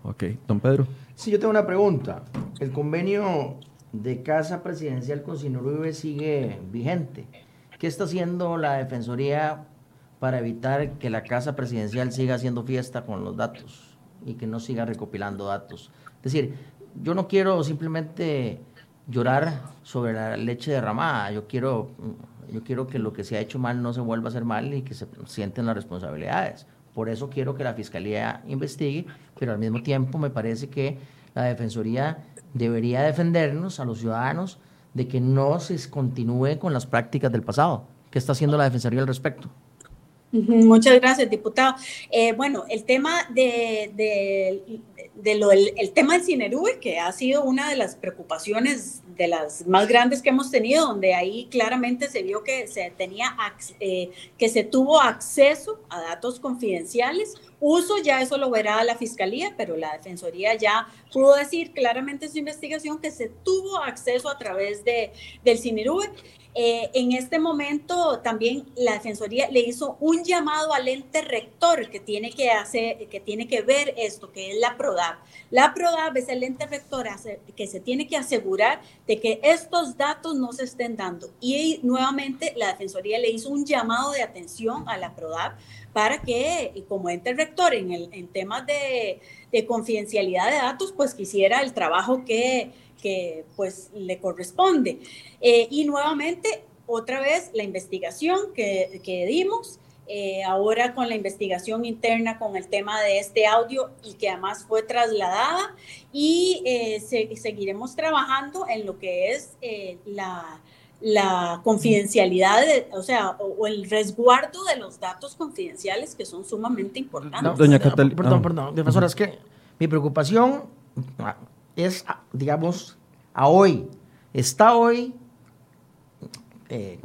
[SPEAKER 1] Ok, don Pedro.
[SPEAKER 3] Sí, yo tengo una pregunta. El convenio de Casa Presidencial con Sinurube sigue vigente. ¿Qué está haciendo la Defensoría para evitar que la Casa Presidencial siga haciendo fiesta con los datos y que no siga recopilando datos? Es decir, yo no quiero simplemente llorar sobre la leche derramada, yo quiero, yo quiero que lo que se ha hecho mal no se vuelva a hacer mal y que se sienten las responsabilidades. Por eso quiero que la Fiscalía investigue, pero al mismo tiempo me parece que la Defensoría debería defendernos a los ciudadanos de que no se continúe con las prácticas del pasado. ¿Qué está haciendo la Defensoría al respecto?
[SPEAKER 4] Muchas gracias, diputado. Eh, bueno, el tema de, lo, el, tema del Cinerube, que ha sido una de las preocupaciones de las más grandes que hemos tenido, donde ahí claramente se vio que se tenía eh, que se tuvo acceso a datos confidenciales. Uso ya eso lo verá la fiscalía, pero la defensoría ya pudo decir claramente en su investigación que se tuvo acceso a través de, del Cinerube. Eh, en este momento también la Defensoría le hizo un llamado al ente rector que tiene que hacer, que tiene que ver esto, que es la PRODAP. La PRODAP es el ente rector que se tiene que asegurar de que estos datos no se estén dando. Y nuevamente la Defensoría le hizo un llamado de atención a la PRODAP para que como ente rector en, el, en temas de, de confidencialidad de datos, pues quisiera el trabajo que que pues le corresponde. Eh, y nuevamente, otra vez, la investigación que, que dimos, eh, ahora con la investigación interna con el tema de este audio y que además fue trasladada y eh, seguiremos trabajando en lo que es la, la, confidencialidad, o sea, o, el resguardo de los datos confidenciales que son sumamente importantes.
[SPEAKER 3] doña Catalina. Perdón, perdón, profesora, es que mi preocupación es, digamos, a hoy. Está hoy, eh,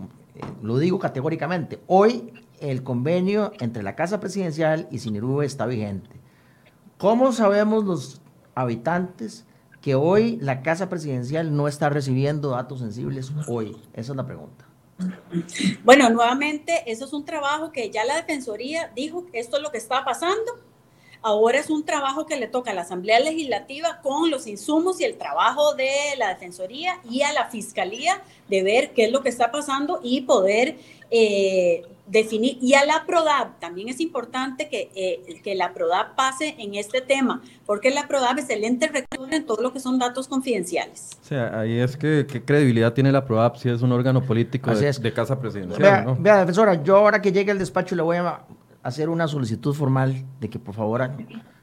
[SPEAKER 3] lo digo categóricamente, hoy el convenio entre la Casa Presidencial y Sinirube está vigente. ¿Cómo sabemos los habitantes que hoy la Casa Presidencial no está recibiendo datos sensibles hoy? Esa es la pregunta.
[SPEAKER 4] Bueno, nuevamente, eso es un trabajo que ya la Defensoría dijo que esto es lo que está pasando Ahora es un trabajo que le toca a la Asamblea Legislativa con los insumos y el trabajo de la Defensoría y a la Fiscalía de ver qué es lo que está pasando y poder eh, definir. Y a la PRODAP, también es importante que, eh, que la PRODAP pase en este tema, porque la PRODAP es el ente rector en todo lo que son datos confidenciales.
[SPEAKER 1] O sea, ahí es que qué credibilidad tiene la PRODAP si es un órgano político de, de, casa presidencial.
[SPEAKER 3] Vea, vea, defensora, yo ahora que llegue al despacho le voy a hacer una solicitud formal de que por favor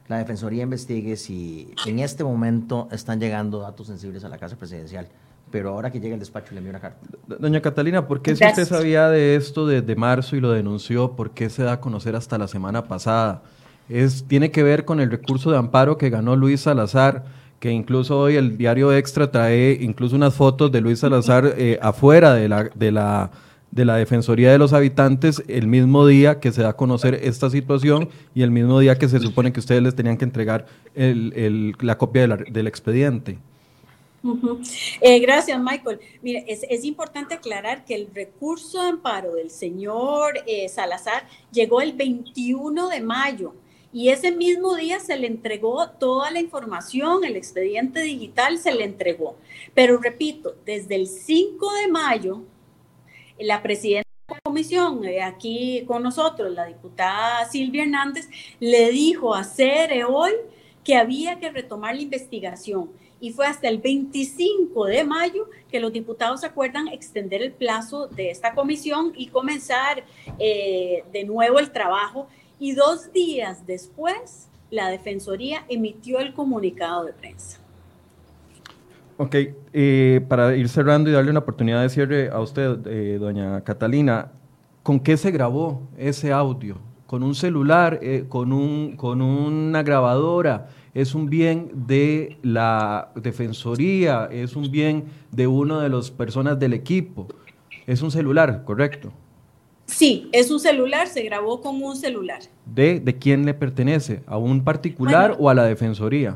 [SPEAKER 3] la Defensoría investigue si en este momento están llegando datos sensibles a la Casa Presidencial. Pero ahora que llegue el despacho le envío una carta.
[SPEAKER 1] Doña Catalina, ¿por qué si usted sabía de esto desde marzo y lo denunció, por qué se da a conocer hasta la semana pasada? Es, tiene que ver con el recurso de amparo que ganó Luis Salazar, que incluso hoy el diario Extra trae incluso unas fotos de Luis Salazar eh, afuera de la, de la de la Defensoría de los Habitantes el mismo día que se da a conocer esta situación y el mismo día que se supone que ustedes les tenían que entregar la copia del expediente.
[SPEAKER 4] Eh, gracias, Michael. Es, importante aclarar que el recurso de amparo del señor eh, Salazar llegó el 21 de mayo y ese mismo día se le entregó toda la información, el expediente digital se le entregó. Pero repito, desde el 5 de mayo la presidenta de la comisión, eh, aquí con nosotros, la diputada Silvia Hernández, le dijo a CERE hoy que había que retomar la investigación. Y fue hasta el 25 de mayo que los diputados acuerdan extender el plazo de esta comisión y comenzar eh, de nuevo el trabajo. Y dos días después, la Defensoría emitió el comunicado de prensa.
[SPEAKER 1] Ok, eh, para ir cerrando y darle una oportunidad de cierre a usted, eh, doña Catalina, ¿con qué se grabó ese audio? ¿Con un celular? Con, un, ¿Con una grabadora? Es un bien de la Defensoría, es un bien de una de las personas del equipo. Es un celular, ¿correcto?
[SPEAKER 4] Sí, es un celular, se grabó con un celular.
[SPEAKER 1] ¿De, de quién le pertenece? ¿A un particular o a la Defensoría?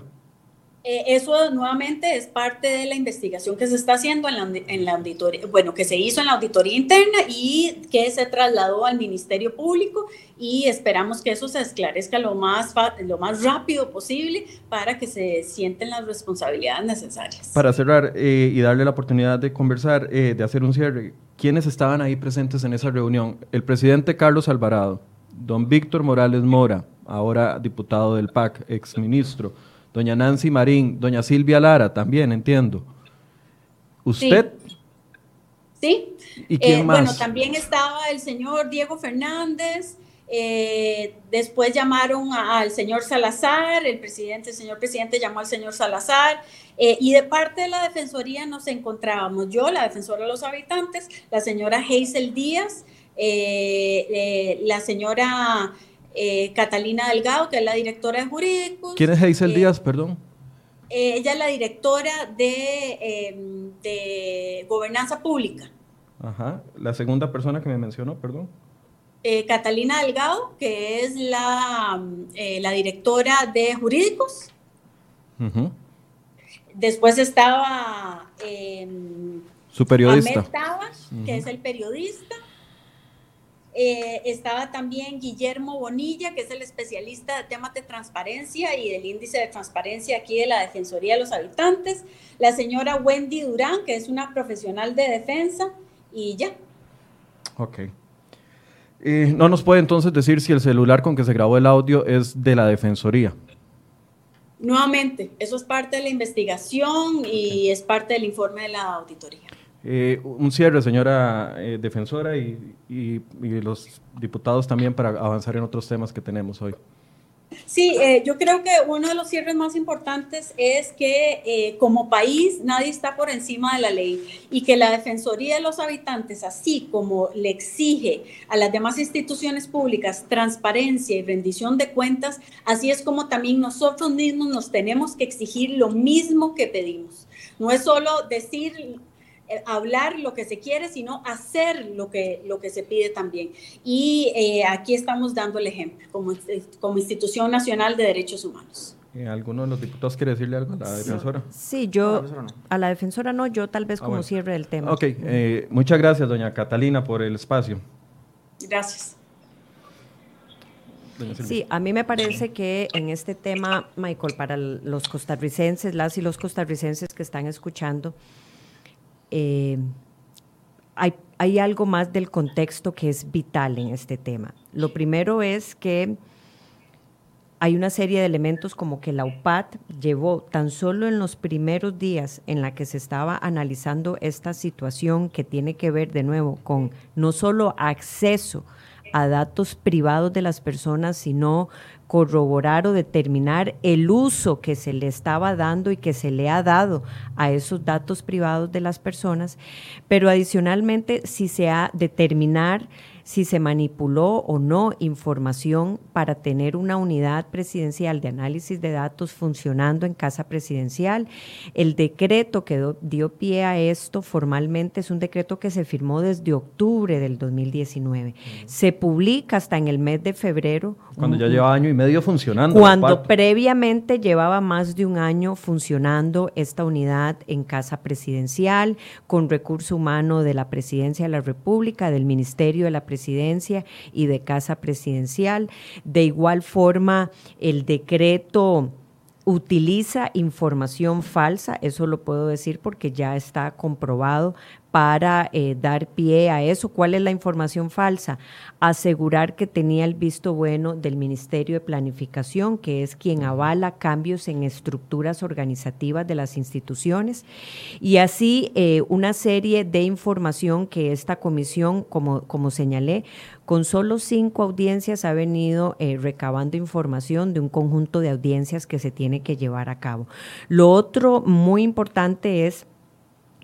[SPEAKER 4] Eh, eso nuevamente es parte de la investigación que se está haciendo en la, en la, auditoría, bueno, que se hizo en la auditoría interna y que se trasladó al Ministerio Público y esperamos que eso se esclarezca lo más, lo más rápido posible para que se sienten las responsabilidades necesarias.
[SPEAKER 1] Para cerrar eh, y darle la oportunidad de conversar, eh, de hacer un cierre, ¿quiénes estaban ahí presentes en esa reunión? El presidente Carlos Alvarado, don Víctor Morales Mora, ahora diputado del PAC, exministro doña Nancy Marín, doña Silvia Lara, también entiendo. ¿Usted?
[SPEAKER 4] Sí. ¿Y quién eh, más? Bueno, también estaba el señor Diego Fernández. Eh, después llamaron al señor Salazar, el presidente, el señor presidente llamó al señor Salazar, eh, y de parte de la Defensoría nos encontrábamos yo, la defensora de los habitantes, la señora Hazel Díaz, la señora eh, Catalina Delgado, que es la directora de jurídicos.
[SPEAKER 1] ¿Quién es Hazel eh, Díaz, perdón?
[SPEAKER 4] Eh, ella es la directora de, de, Gobernanza Pública.
[SPEAKER 1] Ajá. La segunda persona que me mencionó, perdón.
[SPEAKER 4] Catalina Delgado, que es la, la directora de jurídicos. Después estaba
[SPEAKER 1] su periodista.
[SPEAKER 4] que es el periodista. Eh, estaba también Guillermo Bonilla, que es el especialista de temas de transparencia y del índice de transparencia aquí de la Defensoría de los Habitantes. La señora Wendy Durán, que es una profesional de defensa, y ya.
[SPEAKER 1] Ok. Eh, no nos puede entonces decir si el celular con que se grabó el audio es de la Defensoría.
[SPEAKER 4] Nuevamente, eso es parte de la investigación y es parte del informe de la auditoría.
[SPEAKER 1] Eh, un cierre, señora eh, defensora, y, los diputados también para avanzar en otros temas que tenemos hoy.
[SPEAKER 4] Sí, eh, yo creo que uno de los cierres más importantes es que como país nadie está por encima de la ley y que la Defensoría de los Habitantes, así como le exige a las demás instituciones públicas transparencia y rendición de cuentas, así es como también nosotros mismos nos tenemos que exigir lo mismo que pedimos. No es solo decir hablar lo que se quiere, sino hacer lo que, lo que se pide también. Y eh, aquí estamos dando el ejemplo como, eh, como Institución Nacional de Derechos Humanos.
[SPEAKER 1] ¿Alguno de los diputados quiere decirle algo a la defensora?
[SPEAKER 2] Sí, yo a la defensora no, yo tal vez ah, como cierre el tema.
[SPEAKER 1] Ok, muchas gracias, doña Catalina, por el espacio.
[SPEAKER 4] Gracias.
[SPEAKER 2] Sí, a mí me parece que en este tema, Michael, para los costarricenses, las y los costarricenses que están escuchando, eh, hay, hay algo más del contexto que es vital en este tema. Lo primero es que hay una serie de elementos como que la UPAD llevó tan solo en los primeros días en la que se estaba analizando esta situación que tiene que ver de nuevo con no solo acceso a datos privados de las personas, sino corroborar o determinar el uso que se le estaba dando y que se le ha dado a esos datos privados de las personas, pero adicionalmente si se ha determinar si se manipuló o no información para tener una unidad presidencial de análisis de datos funcionando en Casa Presidencial. El decreto que dio pie a esto formalmente es un decreto que se firmó desde octubre del 2019. Se publica hasta en el mes de febrero.
[SPEAKER 1] Cuando ya lleva año y medio funcionando.
[SPEAKER 2] Cuando previamente llevaba más de un año funcionando esta unidad en Casa Presidencial, con recurso humano de la Presidencia de la República, del Ministerio de la presidencia y de casa presidencial. De igual forma, el decreto utiliza información falsa, eso lo puedo decir porque ya está comprobado para eh, dar pie a eso. ¿Cuál es la información falsa? Asegurar que tenía el visto bueno del Ministerio de Planificación, que es quien avala cambios en estructuras organizativas de las instituciones, y así eh, una serie de información que esta comisión, como, como señalé, con solo cinco audiencias ha venido eh, recabando información de un conjunto de audiencias que se tiene que llevar a cabo. Lo otro muy importante es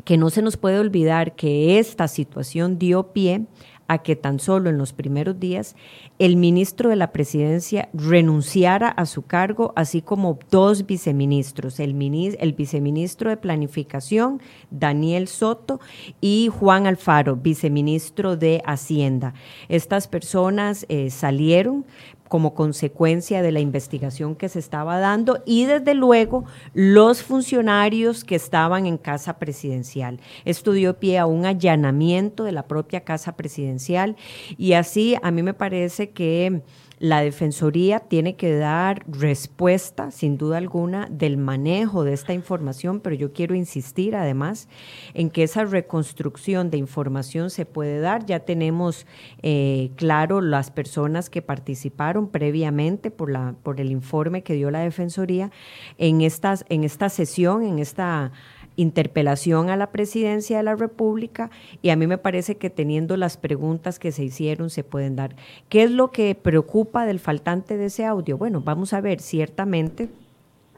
[SPEAKER 2] que no se nos puede olvidar que esta situación dio pie a que tan solo en los primeros días el ministro de la presidencia renunciara a su cargo, así como dos viceministros, el, el viceministro de Planificación, Daniel Soto, y Juan Alfaro, viceministro de Hacienda. Estas personas eh, salieron como consecuencia de la investigación que se estaba dando y desde luego los funcionarios que estaban en casa presidencial. Esto dio pie a un allanamiento de la propia casa presidencial y así a mí me parece que la Defensoría tiene que dar respuesta, sin duda alguna, del manejo de esta información, pero yo quiero insistir además en que esa reconstrucción de información se puede dar. Ya tenemos eh, claro las personas que participaron previamente por, la, por el informe que dio la Defensoría en, estas, en esta sesión, en esta interpelación a la presidencia de la República y a mí me parece que teniendo las preguntas que se hicieron se pueden dar. ¿Qué es lo que preocupa del faltante de ese audio? Bueno, vamos a ver, ciertamente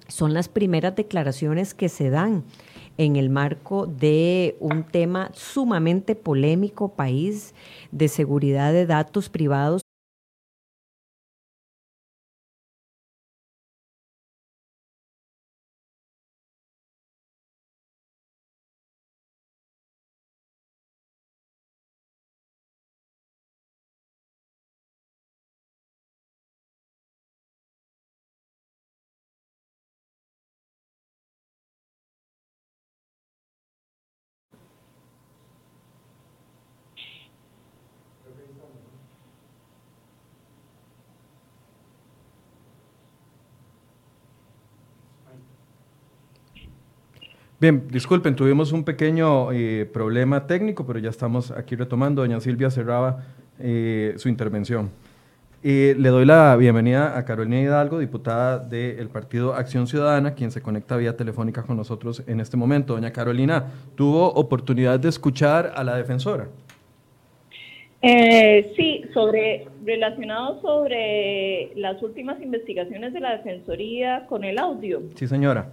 [SPEAKER 2] son las primeras declaraciones que se dan en el marco de un tema sumamente polémico, país de seguridad de datos privados
[SPEAKER 1] Bien, disculpen, tuvimos un pequeño eh, problema técnico, pero ya estamos aquí retomando. Doña Silvia cerraba eh, su intervención. le doy la bienvenida a Carolina Hidalgo, diputada del Partido Acción Ciudadana, quien se conecta vía telefónica con nosotros en este momento. Doña Carolina, ¿tuvo oportunidad de escuchar a la defensora?
[SPEAKER 5] Eh, sí, sobre relacionado sobre las últimas investigaciones de la Defensoría con el audio.
[SPEAKER 1] Sí, señora.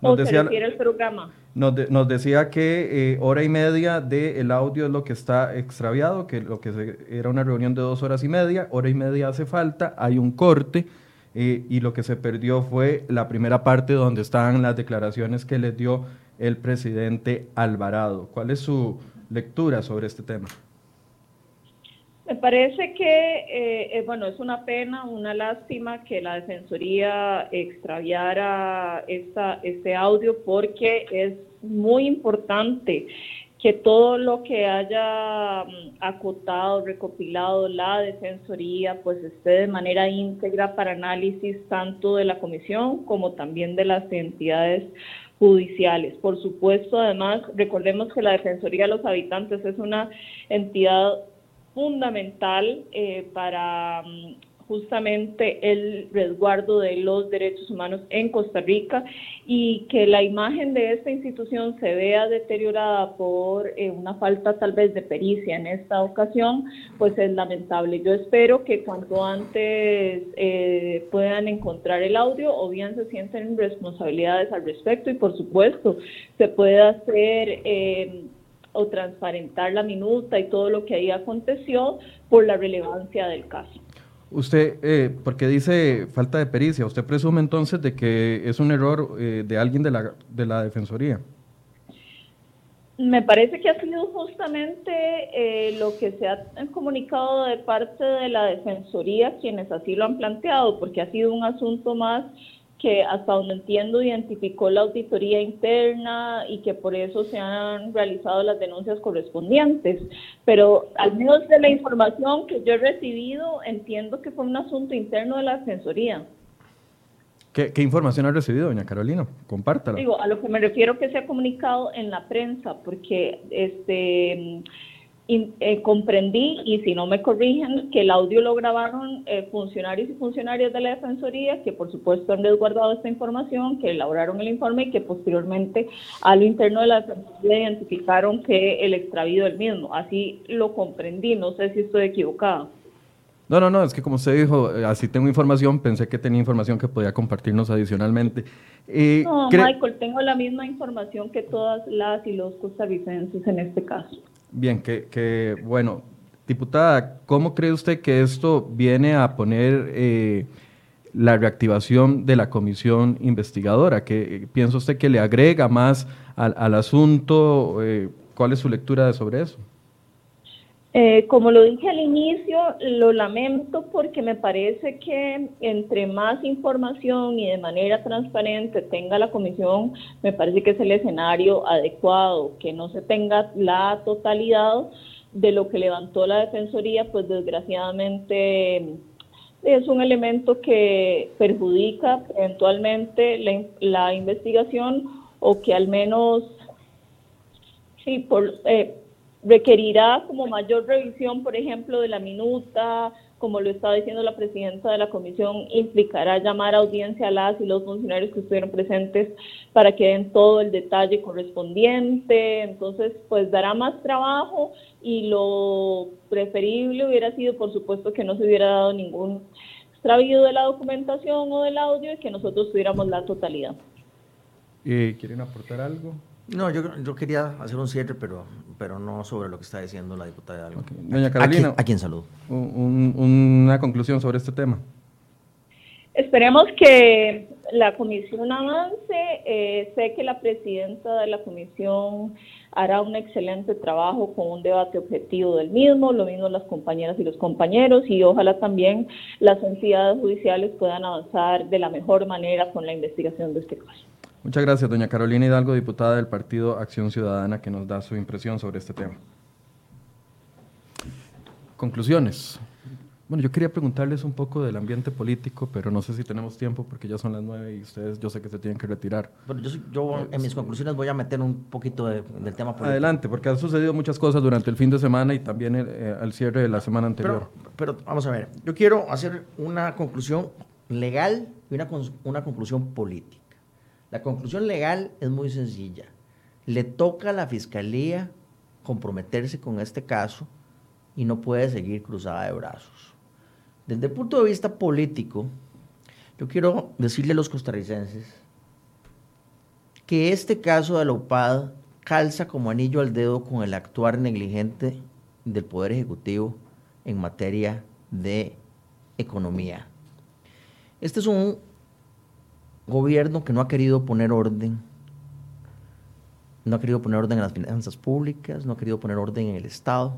[SPEAKER 5] Nos decía, el programa?
[SPEAKER 1] Nos, decía que eh, hora y media del audio es lo que está extraviado, que lo que era una reunión de dos horas y media, hora y media hace falta, hay un corte eh, y lo que se perdió fue la primera parte donde estaban las declaraciones que les dio el presidente Alvarado. ¿Cuál es su lectura sobre este tema?
[SPEAKER 5] Me parece que, eh, eh, bueno, es una pena, una lástima que la Defensoría extraviara esta, este audio porque es muy importante que todo lo que haya mm, acotado, recopilado la Defensoría, pues esté de manera íntegra para análisis tanto de la Comisión como también de las entidades judiciales. Por supuesto, además, recordemos que la Defensoría de los Habitantes es una entidad fundamental eh, para mm, justamente el resguardo de los derechos humanos en Costa Rica y que la imagen de esta institución se vea deteriorada por eh, una falta tal vez de pericia en esta ocasión, pues es lamentable. Yo espero que cuanto antes eh, puedan encontrar el audio o bien se sienten responsabilidades al respecto y por supuesto se puede hacer o transparentar la minuta y todo lo que ahí aconteció por la relevancia del caso.
[SPEAKER 1] Usted, eh, porque dice falta de pericia, ¿usted presume entonces de que es un error eh, de alguien de la, de la Defensoría?
[SPEAKER 5] Me parece que ha sido justamente eh, lo que se ha comunicado de parte de la Defensoría quienes así lo han planteado, porque ha sido un asunto más que hasta donde entiendo identificó la auditoría interna y que por eso se han realizado las denuncias correspondientes. Pero al menos de la información que yo he recibido, entiendo que fue un asunto interno de la Defensoría.
[SPEAKER 1] ¿Qué, información ha recibido, doña Carolina? Compártala.
[SPEAKER 5] Digo, a lo que me refiero que se ha comunicado en la prensa, porque este eh, comprendí, y si no me corrigen, que el audio lo grabaron eh, funcionarios y funcionarias de la Defensoría, que por supuesto han resguardado esta información, que elaboraron el informe y que posteriormente a lo interno de la Defensoría identificaron que el extravío del mismo. Así lo comprendí, no sé si estoy equivocado.
[SPEAKER 1] No, no, no, es que como usted dijo, eh, así tengo información, pensé que tenía información que podía compartirnos adicionalmente.
[SPEAKER 5] no, Michael, tengo la misma información que todas las y los costarricenses en este caso.
[SPEAKER 1] Bien, que, bueno, Diputada, ¿cómo cree usted que esto viene a poner eh, la reactivación de la comisión investigadora? ¿Qué, ¿Piensa usted que le agrega más al, asunto? Eh, ¿Cuál es su lectura sobre eso?
[SPEAKER 5] Eh, como lo dije al inicio, lo lamento porque me parece que entre más información y de manera transparente tenga la comisión, me parece que es el escenario adecuado, que no se tenga la totalidad de lo que levantó la Defensoría, pues desgraciadamente es un elemento que perjudica eventualmente la, la investigación o que al menos, sí, por... Eh, requerirá como mayor revisión, por ejemplo, de la minuta, como lo estaba diciendo la presidenta de la comisión, implicará llamar a audiencia a las y los funcionarios que estuvieron presentes para que den todo el detalle correspondiente. Entonces, pues dará más trabajo y lo preferible hubiera sido, por supuesto, que no se hubiera dado ningún extravío de la documentación o del audio y que nosotros tuviéramos la totalidad.
[SPEAKER 1] Eh, ¿Quieren aportar algo?
[SPEAKER 3] No, yo, yo quería hacer un cierre, pero, pero no sobre lo que está diciendo la diputada.
[SPEAKER 1] Doña Carolina.
[SPEAKER 3] ¿A quién, saludo?
[SPEAKER 1] una conclusión sobre este tema.
[SPEAKER 5] Esperemos que la comisión avance. Eh, sé que la presidenta de la comisión hará un excelente trabajo con un debate objetivo del mismo, lo mismo las compañeras y los compañeros, y ojalá también las entidades judiciales puedan avanzar de la mejor manera con la investigación de este caso.
[SPEAKER 1] Muchas gracias, doña Carolina Hidalgo, diputada del Partido Acción Ciudadana, que nos da su impresión sobre este tema. Conclusiones. Bueno, yo quería preguntarles un poco del ambiente político, pero no sé si tenemos tiempo porque ya son las nueve y ustedes yo sé que se tienen que retirar.
[SPEAKER 3] Bueno, yo, en mis conclusiones voy a meter un poquito del tema político.
[SPEAKER 1] Adelante, porque han sucedido muchas cosas durante el fin de semana y también eh, al cierre de la semana anterior.
[SPEAKER 3] Pero, vamos a ver, yo quiero hacer una conclusión legal y una, una conclusión política. La conclusión legal es muy sencilla. Le toca a la fiscalía comprometerse con este caso y no puede seguir cruzada de brazos. Desde el punto de vista político, yo quiero decirle a los costarricenses que este caso de la UPAD calza como anillo al dedo con el actuar negligente del Poder Ejecutivo en materia de economía. Este es un gobierno que no ha querido poner orden, no ha querido poner orden en las finanzas públicas, no ha querido poner orden en el Estado.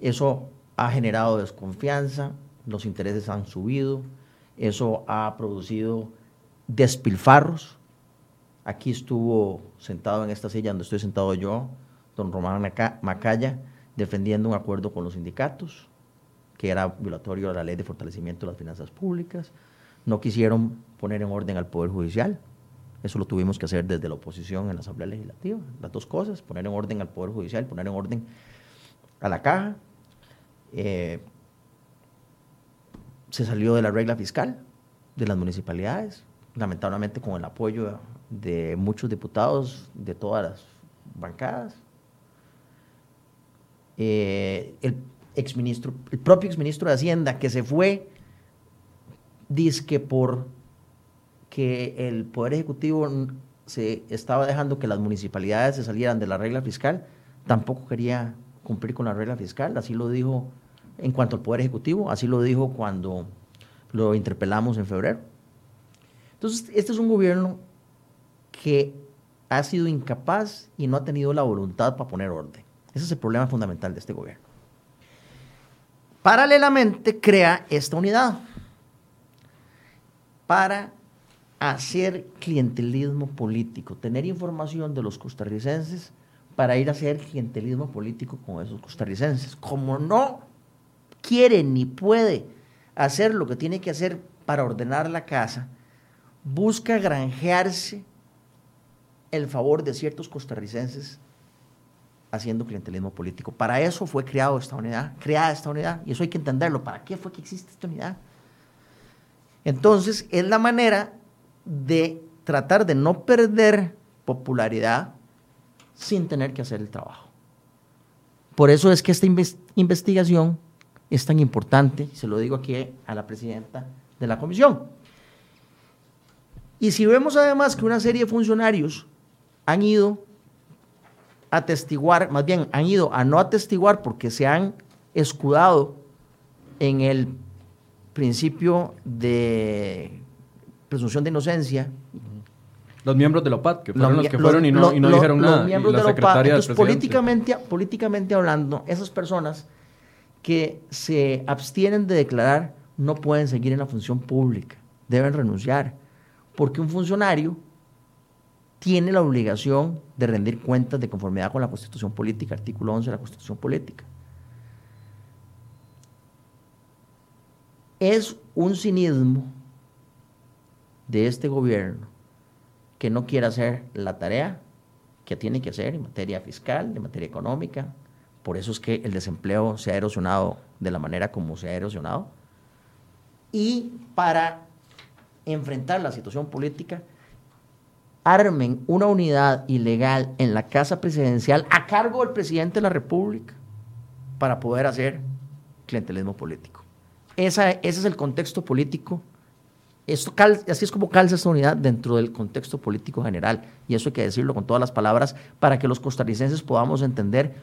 [SPEAKER 3] Eso ha generado desconfianza, los intereses han subido, eso ha producido despilfarros. Aquí estuvo sentado en esta silla donde estoy sentado yo, don Román Macaya, defendiendo un acuerdo con los sindicatos, que era violatorio a la ley de fortalecimiento de las finanzas públicas. No quisieron poner en orden al Poder Judicial. Eso lo tuvimos que hacer desde la oposición en la Asamblea Legislativa. Las dos cosas, poner en orden al Poder Judicial, poner en orden a la caja. Eh, se salió de la regla fiscal de las municipalidades, lamentablemente con el apoyo de muchos diputados de todas las bancadas. Eh, el exministro, el propio exministro de Hacienda que se fue dice por que el Poder Ejecutivo se estaba dejando que las municipalidades se salieran de la regla fiscal, tampoco quería cumplir con la regla fiscal, así lo dijo en cuanto al Poder Ejecutivo, así lo dijo cuando lo interpelamos en febrero. Entonces, este es un gobierno que ha sido incapaz y no ha tenido la voluntad para poner orden. Ese es el problema fundamental de este gobierno. Paralelamente, crea esta unidad para hacer clientelismo político, tener información de los costarricenses para ir a hacer clientelismo político con esos costarricenses. Como no quiere ni puede hacer lo que tiene que hacer para ordenar la casa, busca granjearse el favor de ciertos costarricenses haciendo clientelismo político. Para eso fue creado esta unidad, creada esta unidad, y eso hay que entenderlo. ¿Para qué fue que existe esta unidad? Entonces, es la manera de tratar de no perder popularidad sin tener que hacer el trabajo. Por eso es que esta investigación es tan importante, se lo digo aquí a la presidenta de la comisión. Y si vemos además que una serie de funcionarios han ido a atestiguar, más bien han ido a no atestiguar porque se han escudado en el principio de presunción de inocencia.
[SPEAKER 1] Los miembros de la OPAD, que fueron los, que fueron y no, dijeron nada.
[SPEAKER 3] Los miembros de la OPAD, políticamente, políticamente hablando, esas personas que se abstienen de declarar no pueden seguir en la función pública, deben renunciar, porque un funcionario tiene la obligación de rendir cuentas de conformidad con la Constitución Política, artículo 11 de la Constitución Política. Es un cinismo de este gobierno que no quiere hacer la tarea que tiene que hacer en materia fiscal, en materia económica. Por eso es que el desempleo se ha erosionado de la manera como se ha erosionado. Y para enfrentar la situación política, armen una unidad ilegal en la casa presidencial a cargo del presidente de la República para poder hacer clientelismo político. ese es el contexto político. Esto así es como calza esta unidad dentro del contexto político general. Y eso hay que decirlo con todas las palabras para que los costarricenses podamos entender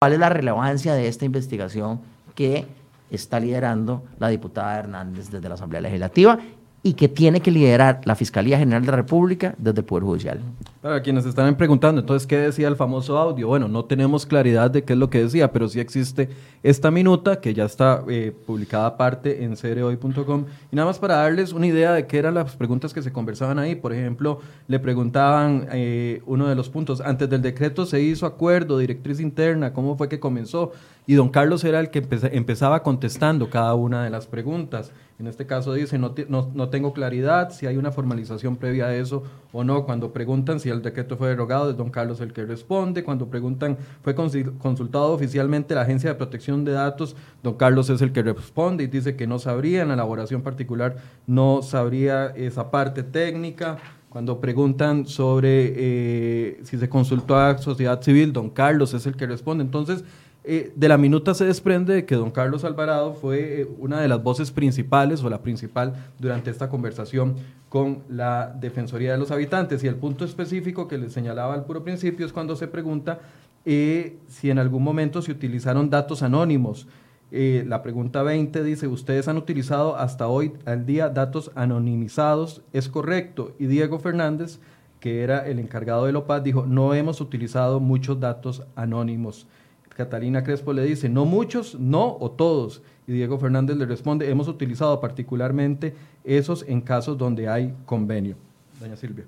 [SPEAKER 3] cuál es la relevancia de esta investigación que está liderando la diputada Hernández desde la Asamblea Legislativa y que tiene que liderar la Fiscalía General de la República desde el Poder Judicial.
[SPEAKER 1] Para quienes están preguntando, entonces, ¿qué decía el famoso audio? Bueno, no tenemos claridad de qué es lo que decía, pero sí existe esta minuta que ya está eh, publicada aparte en cereoy.com. Y nada más para darles una idea de qué eran las preguntas que se conversaban ahí. Por ejemplo, le preguntaban eh, uno de los puntos, antes del decreto se hizo acuerdo, directriz interna, ¿cómo fue que comenzó? Y don Carlos era el que empezaba contestando cada una de las preguntas. En este caso dice, no, no, tengo claridad si hay una formalización previa a eso o no. Cuando preguntan si el decreto fue derogado, es don Carlos el que responde. Cuando preguntan, ¿fue consultado oficialmente la Agencia de Protección de Datos? Don Carlos es el que responde y dice que no sabría, en la elaboración particular no sabría esa parte técnica. Cuando preguntan sobre eh, si se consultó a sociedad civil, don Carlos es el que responde. Entonces, eh, de la minuta se desprende que don Carlos Alvarado fue eh, una de las voces principales o la principal durante esta conversación con la Defensoría de los Habitantes. Y el punto específico que le señalaba al puro principio es cuando se pregunta eh, si en algún momento se utilizaron datos anónimos. la pregunta 20 dice, ustedes han utilizado hasta hoy al día datos anonimizados, ¿es correcto? Y Diego Fernández, que era el encargado del OPAD, dijo, no hemos utilizado muchos datos anónimos. Catalina Crespo le dice, no muchos, no o todos. Y Diego Fernández le responde, hemos utilizado particularmente esos en casos donde hay convenio. Doña Silvia.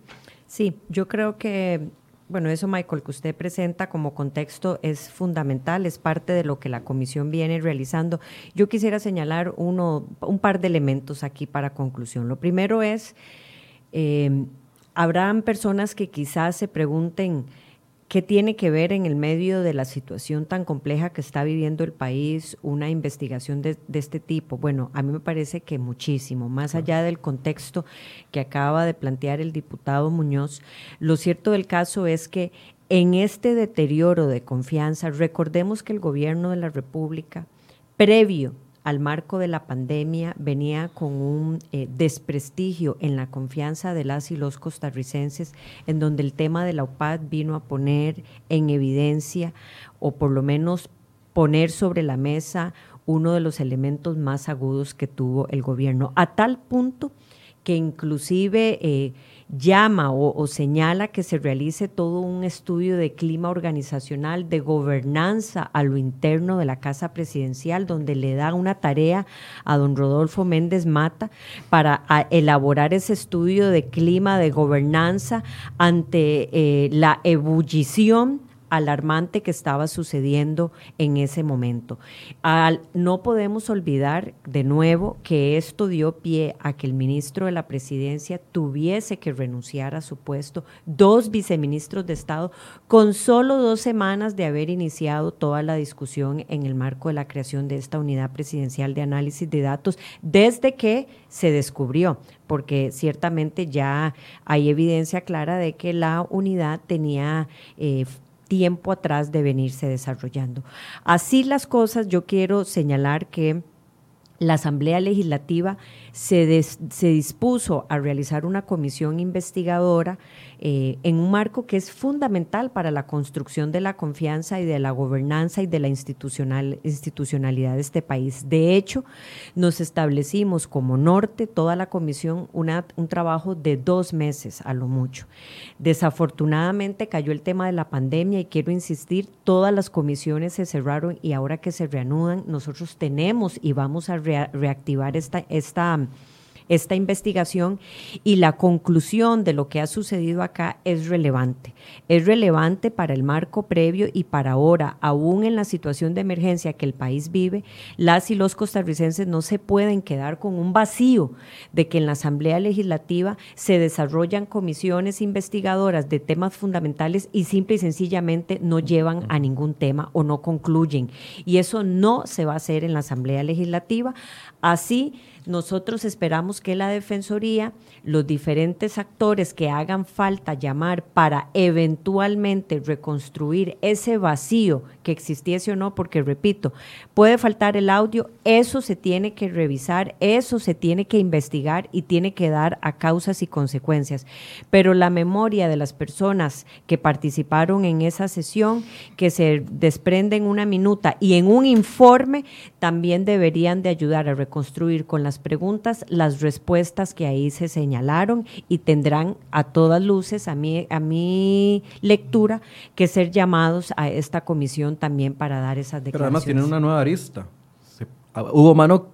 [SPEAKER 2] Sí, yo creo que, bueno, eso Michael que usted presenta como contexto es fundamental, es parte de lo que la comisión viene realizando. Yo quisiera señalar uno, un par de elementos aquí para conclusión. Lo primero es, eh, habrán personas que quizás se pregunten, ¿Qué tiene que ver en el medio de la situación tan compleja que está viviendo el país una investigación de, este tipo? Bueno, a mí me parece que muchísimo, más allá del contexto que acaba de plantear el diputado Muñoz, lo cierto del caso es que en este deterioro de confianza, recordemos que el gobierno de la República, previo al marco de la pandemia venía con un eh, desprestigio en la confianza de las y los costarricenses, en donde el tema de la UPAD vino a poner en evidencia o por lo menos poner sobre la mesa uno de los elementos más agudos que tuvo el gobierno, a tal punto que inclusive eh, llama o, señala que se realice todo un estudio de clima organizacional, de gobernanza a lo interno de la Casa Presidencial, donde le da una tarea a don Rodolfo Méndez Mata para elaborar ese estudio de clima de gobernanza ante eh, la ebullición alarmante que estaba sucediendo en ese momento. no podemos olvidar de nuevo que esto dio pie a que el ministro de la presidencia tuviese que renunciar a su puesto, dos viceministros de Estado, con solo dos semanas de haber iniciado toda la discusión en el marco de la creación de esta unidad presidencial de análisis de datos, desde que se descubrió porque ciertamente ya hay evidencia clara de que la unidad tenía eh, tiempo atrás de venirse desarrollando. Así las cosas, yo quiero señalar que la Asamblea Legislativa se, se dispuso a realizar una comisión investigadora eh, en un marco que es fundamental para la construcción de la confianza y de la gobernanza y de la institucional, institucionalidad de este país. De hecho, nos establecimos como norte, toda la comisión, un trabajo de dos meses a lo mucho. Desafortunadamente cayó el tema de la pandemia y quiero insistir, todas las comisiones se cerraron y ahora que se reanudan, nosotros tenemos y vamos a reactivar esta, esta esta investigación y la conclusión de lo que ha sucedido acá es relevante. Es relevante para el marco previo y para ahora, aún en la situación de emergencia que el país vive, las y los costarricenses no se pueden quedar con un vacío de que en la Asamblea Legislativa se desarrollan comisiones investigadoras de temas fundamentales y simple y sencillamente no llevan a ningún tema o no concluyen. Y eso no se va a hacer en la Asamblea Legislativa. Así, nosotros esperamos que la Defensoría, los diferentes actores que hagan falta llamar para eventualmente reconstruir ese vacío que existiese o no, porque repito, puede faltar el audio, eso se tiene que revisar, eso se tiene que investigar y tiene que dar a causas y consecuencias. Pero la memoria de las personas que participaron en esa sesión, que se desprenden una minuta y en un informe, también deberían de ayudar a reconstruir con las preguntas las respuestas que ahí se señalaron y tendrán a todas luces, a mi, a mi lectura, que ser llamados a esta comisión también para dar esas declaraciones.
[SPEAKER 1] Pero además tienen una nueva arista. Ah, hubo mano,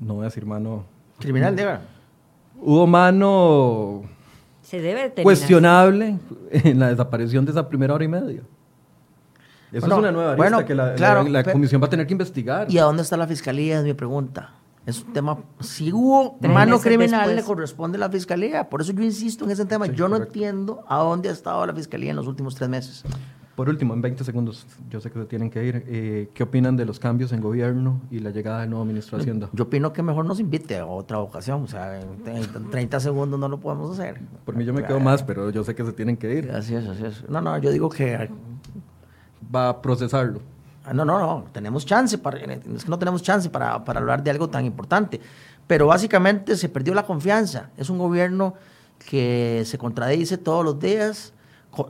[SPEAKER 1] no voy a decir mano...
[SPEAKER 3] Criminal, de
[SPEAKER 1] Hubo mano...
[SPEAKER 2] Se debe
[SPEAKER 1] cuestionable en la desaparición de esa primera hora y media. Eso es una nueva arista que la, la, comisión va a tener que investigar.
[SPEAKER 3] ¿Y a dónde está la fiscalía? Es mi pregunta. Es un tema, si hubo mano criminal, le corresponde a la fiscalía. Por eso yo insisto en ese tema. yo no entiendo a dónde ha estado la fiscalía en los últimos tres meses.
[SPEAKER 1] Por último, en 20 segundos, yo sé que se tienen que ir. Eh, ¿Qué opinan de los cambios en gobierno y la llegada del nuevo ministro de Hacienda?
[SPEAKER 3] Yo opino que mejor nos invite a otra ocasión. O sea, en 30 segundos no lo podemos hacer.
[SPEAKER 1] Por mí yo me quedo más, pero yo sé que se tienen que ir.
[SPEAKER 3] Así es, así es. No, no, yo digo que...
[SPEAKER 1] Va a procesarlo.
[SPEAKER 3] Ah, no, no, no, tenemos chance, para, es que no tenemos chance para, para hablar de algo tan importante. Pero básicamente se perdió la confianza. Es un gobierno que se contradice todos los días,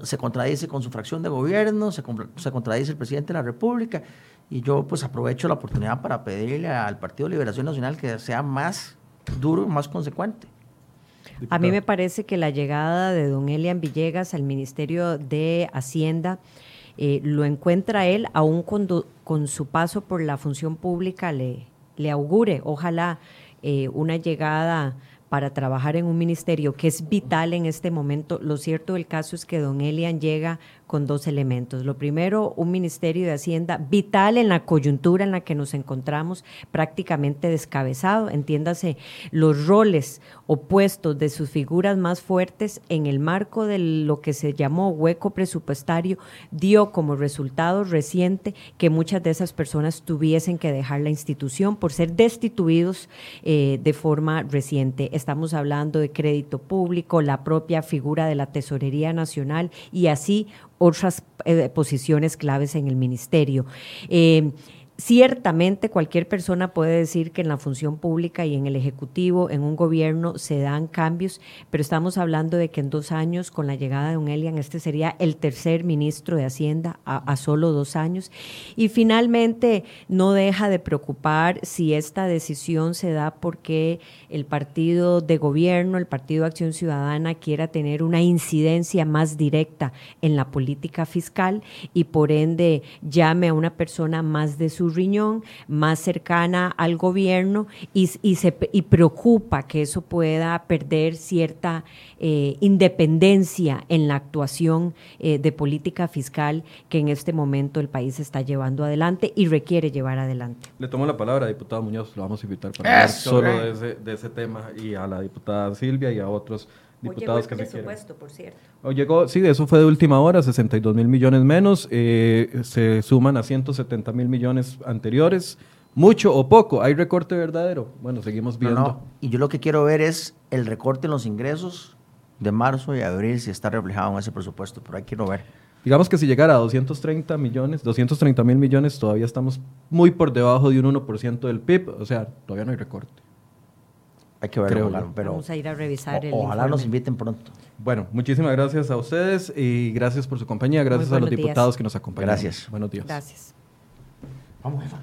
[SPEAKER 3] se contradice con su fracción de gobierno, se, se, contradice el presidente de la República. Y yo pues aprovecho la oportunidad para pedirle al Partido de Liberación Nacional que sea más duro más consecuente.
[SPEAKER 2] A mí me parece que la llegada de don Elian Villegas al Ministerio de Hacienda eh, lo encuentra él, aún con, con, su paso por la función pública, le, le augure, ojalá, eh, una llegada para trabajar en un ministerio que es vital en este momento. Lo cierto del caso es que don Elian llega con dos elementos. Lo primero, un Ministerio de Hacienda vital en la coyuntura en la que nos encontramos, prácticamente descabezado. Entiéndase, los roles opuestos de sus figuras más fuertes en el marco de lo que se llamó hueco presupuestario dio como resultado reciente que muchas de esas personas tuviesen que dejar la institución por ser destituidos eh, de forma reciente. Estamos hablando de crédito público, la propia figura de la Tesorería Nacional y así otras eh, posiciones claves en el ministerio. Eh, Ciertamente cualquier persona puede decir que en la función pública y en el Ejecutivo, en un gobierno, se dan cambios, pero estamos hablando de que en dos años, con la llegada de un Elian, este sería el tercer ministro de Hacienda a, solo dos años. Y finalmente, no deja de preocupar si esta decisión se da porque el partido de gobierno, el Partido Acción Ciudadana, quiera tener una incidencia más directa en la política fiscal y por ende llame a una persona más de su riñón, más cercana al gobierno y, y se, y preocupa que eso pueda perder cierta eh, independencia en la actuación eh, de política fiscal que en este momento el país está llevando adelante y requiere llevar adelante.
[SPEAKER 1] Le tomo la palabra, diputado Muñoz, lo vamos a invitar para hablar solo de ese, de ese tema y a la diputada Silvia y a otros diputados que se quieren. por cierto. O llegó, sí, eso fue de última hora, 62 mil millones menos, eh, se suman a 170 mil millones anteriores. ¿Mucho o poco? ¿Hay recorte verdadero? Bueno, seguimos viendo. No,
[SPEAKER 3] Y yo lo que quiero ver es el recorte en los ingresos de marzo y abril, si está reflejado en ese presupuesto, pero ahí quiero ver.
[SPEAKER 1] Digamos que si llegara a 230 millones, 230 mil millones, todavía estamos muy por debajo de un 1% del PIB, o sea, todavía no hay recorte.
[SPEAKER 3] Hay que verlo, pero
[SPEAKER 2] vamos a ir a revisar el
[SPEAKER 3] Ojalá nos inviten pronto.
[SPEAKER 1] Bueno, muchísimas gracias a ustedes y gracias por su compañía. Gracias a los diputados que nos acompañan.
[SPEAKER 3] Gracias.
[SPEAKER 1] Buenos días.
[SPEAKER 2] Gracias.
[SPEAKER 3] Vamos, jefa.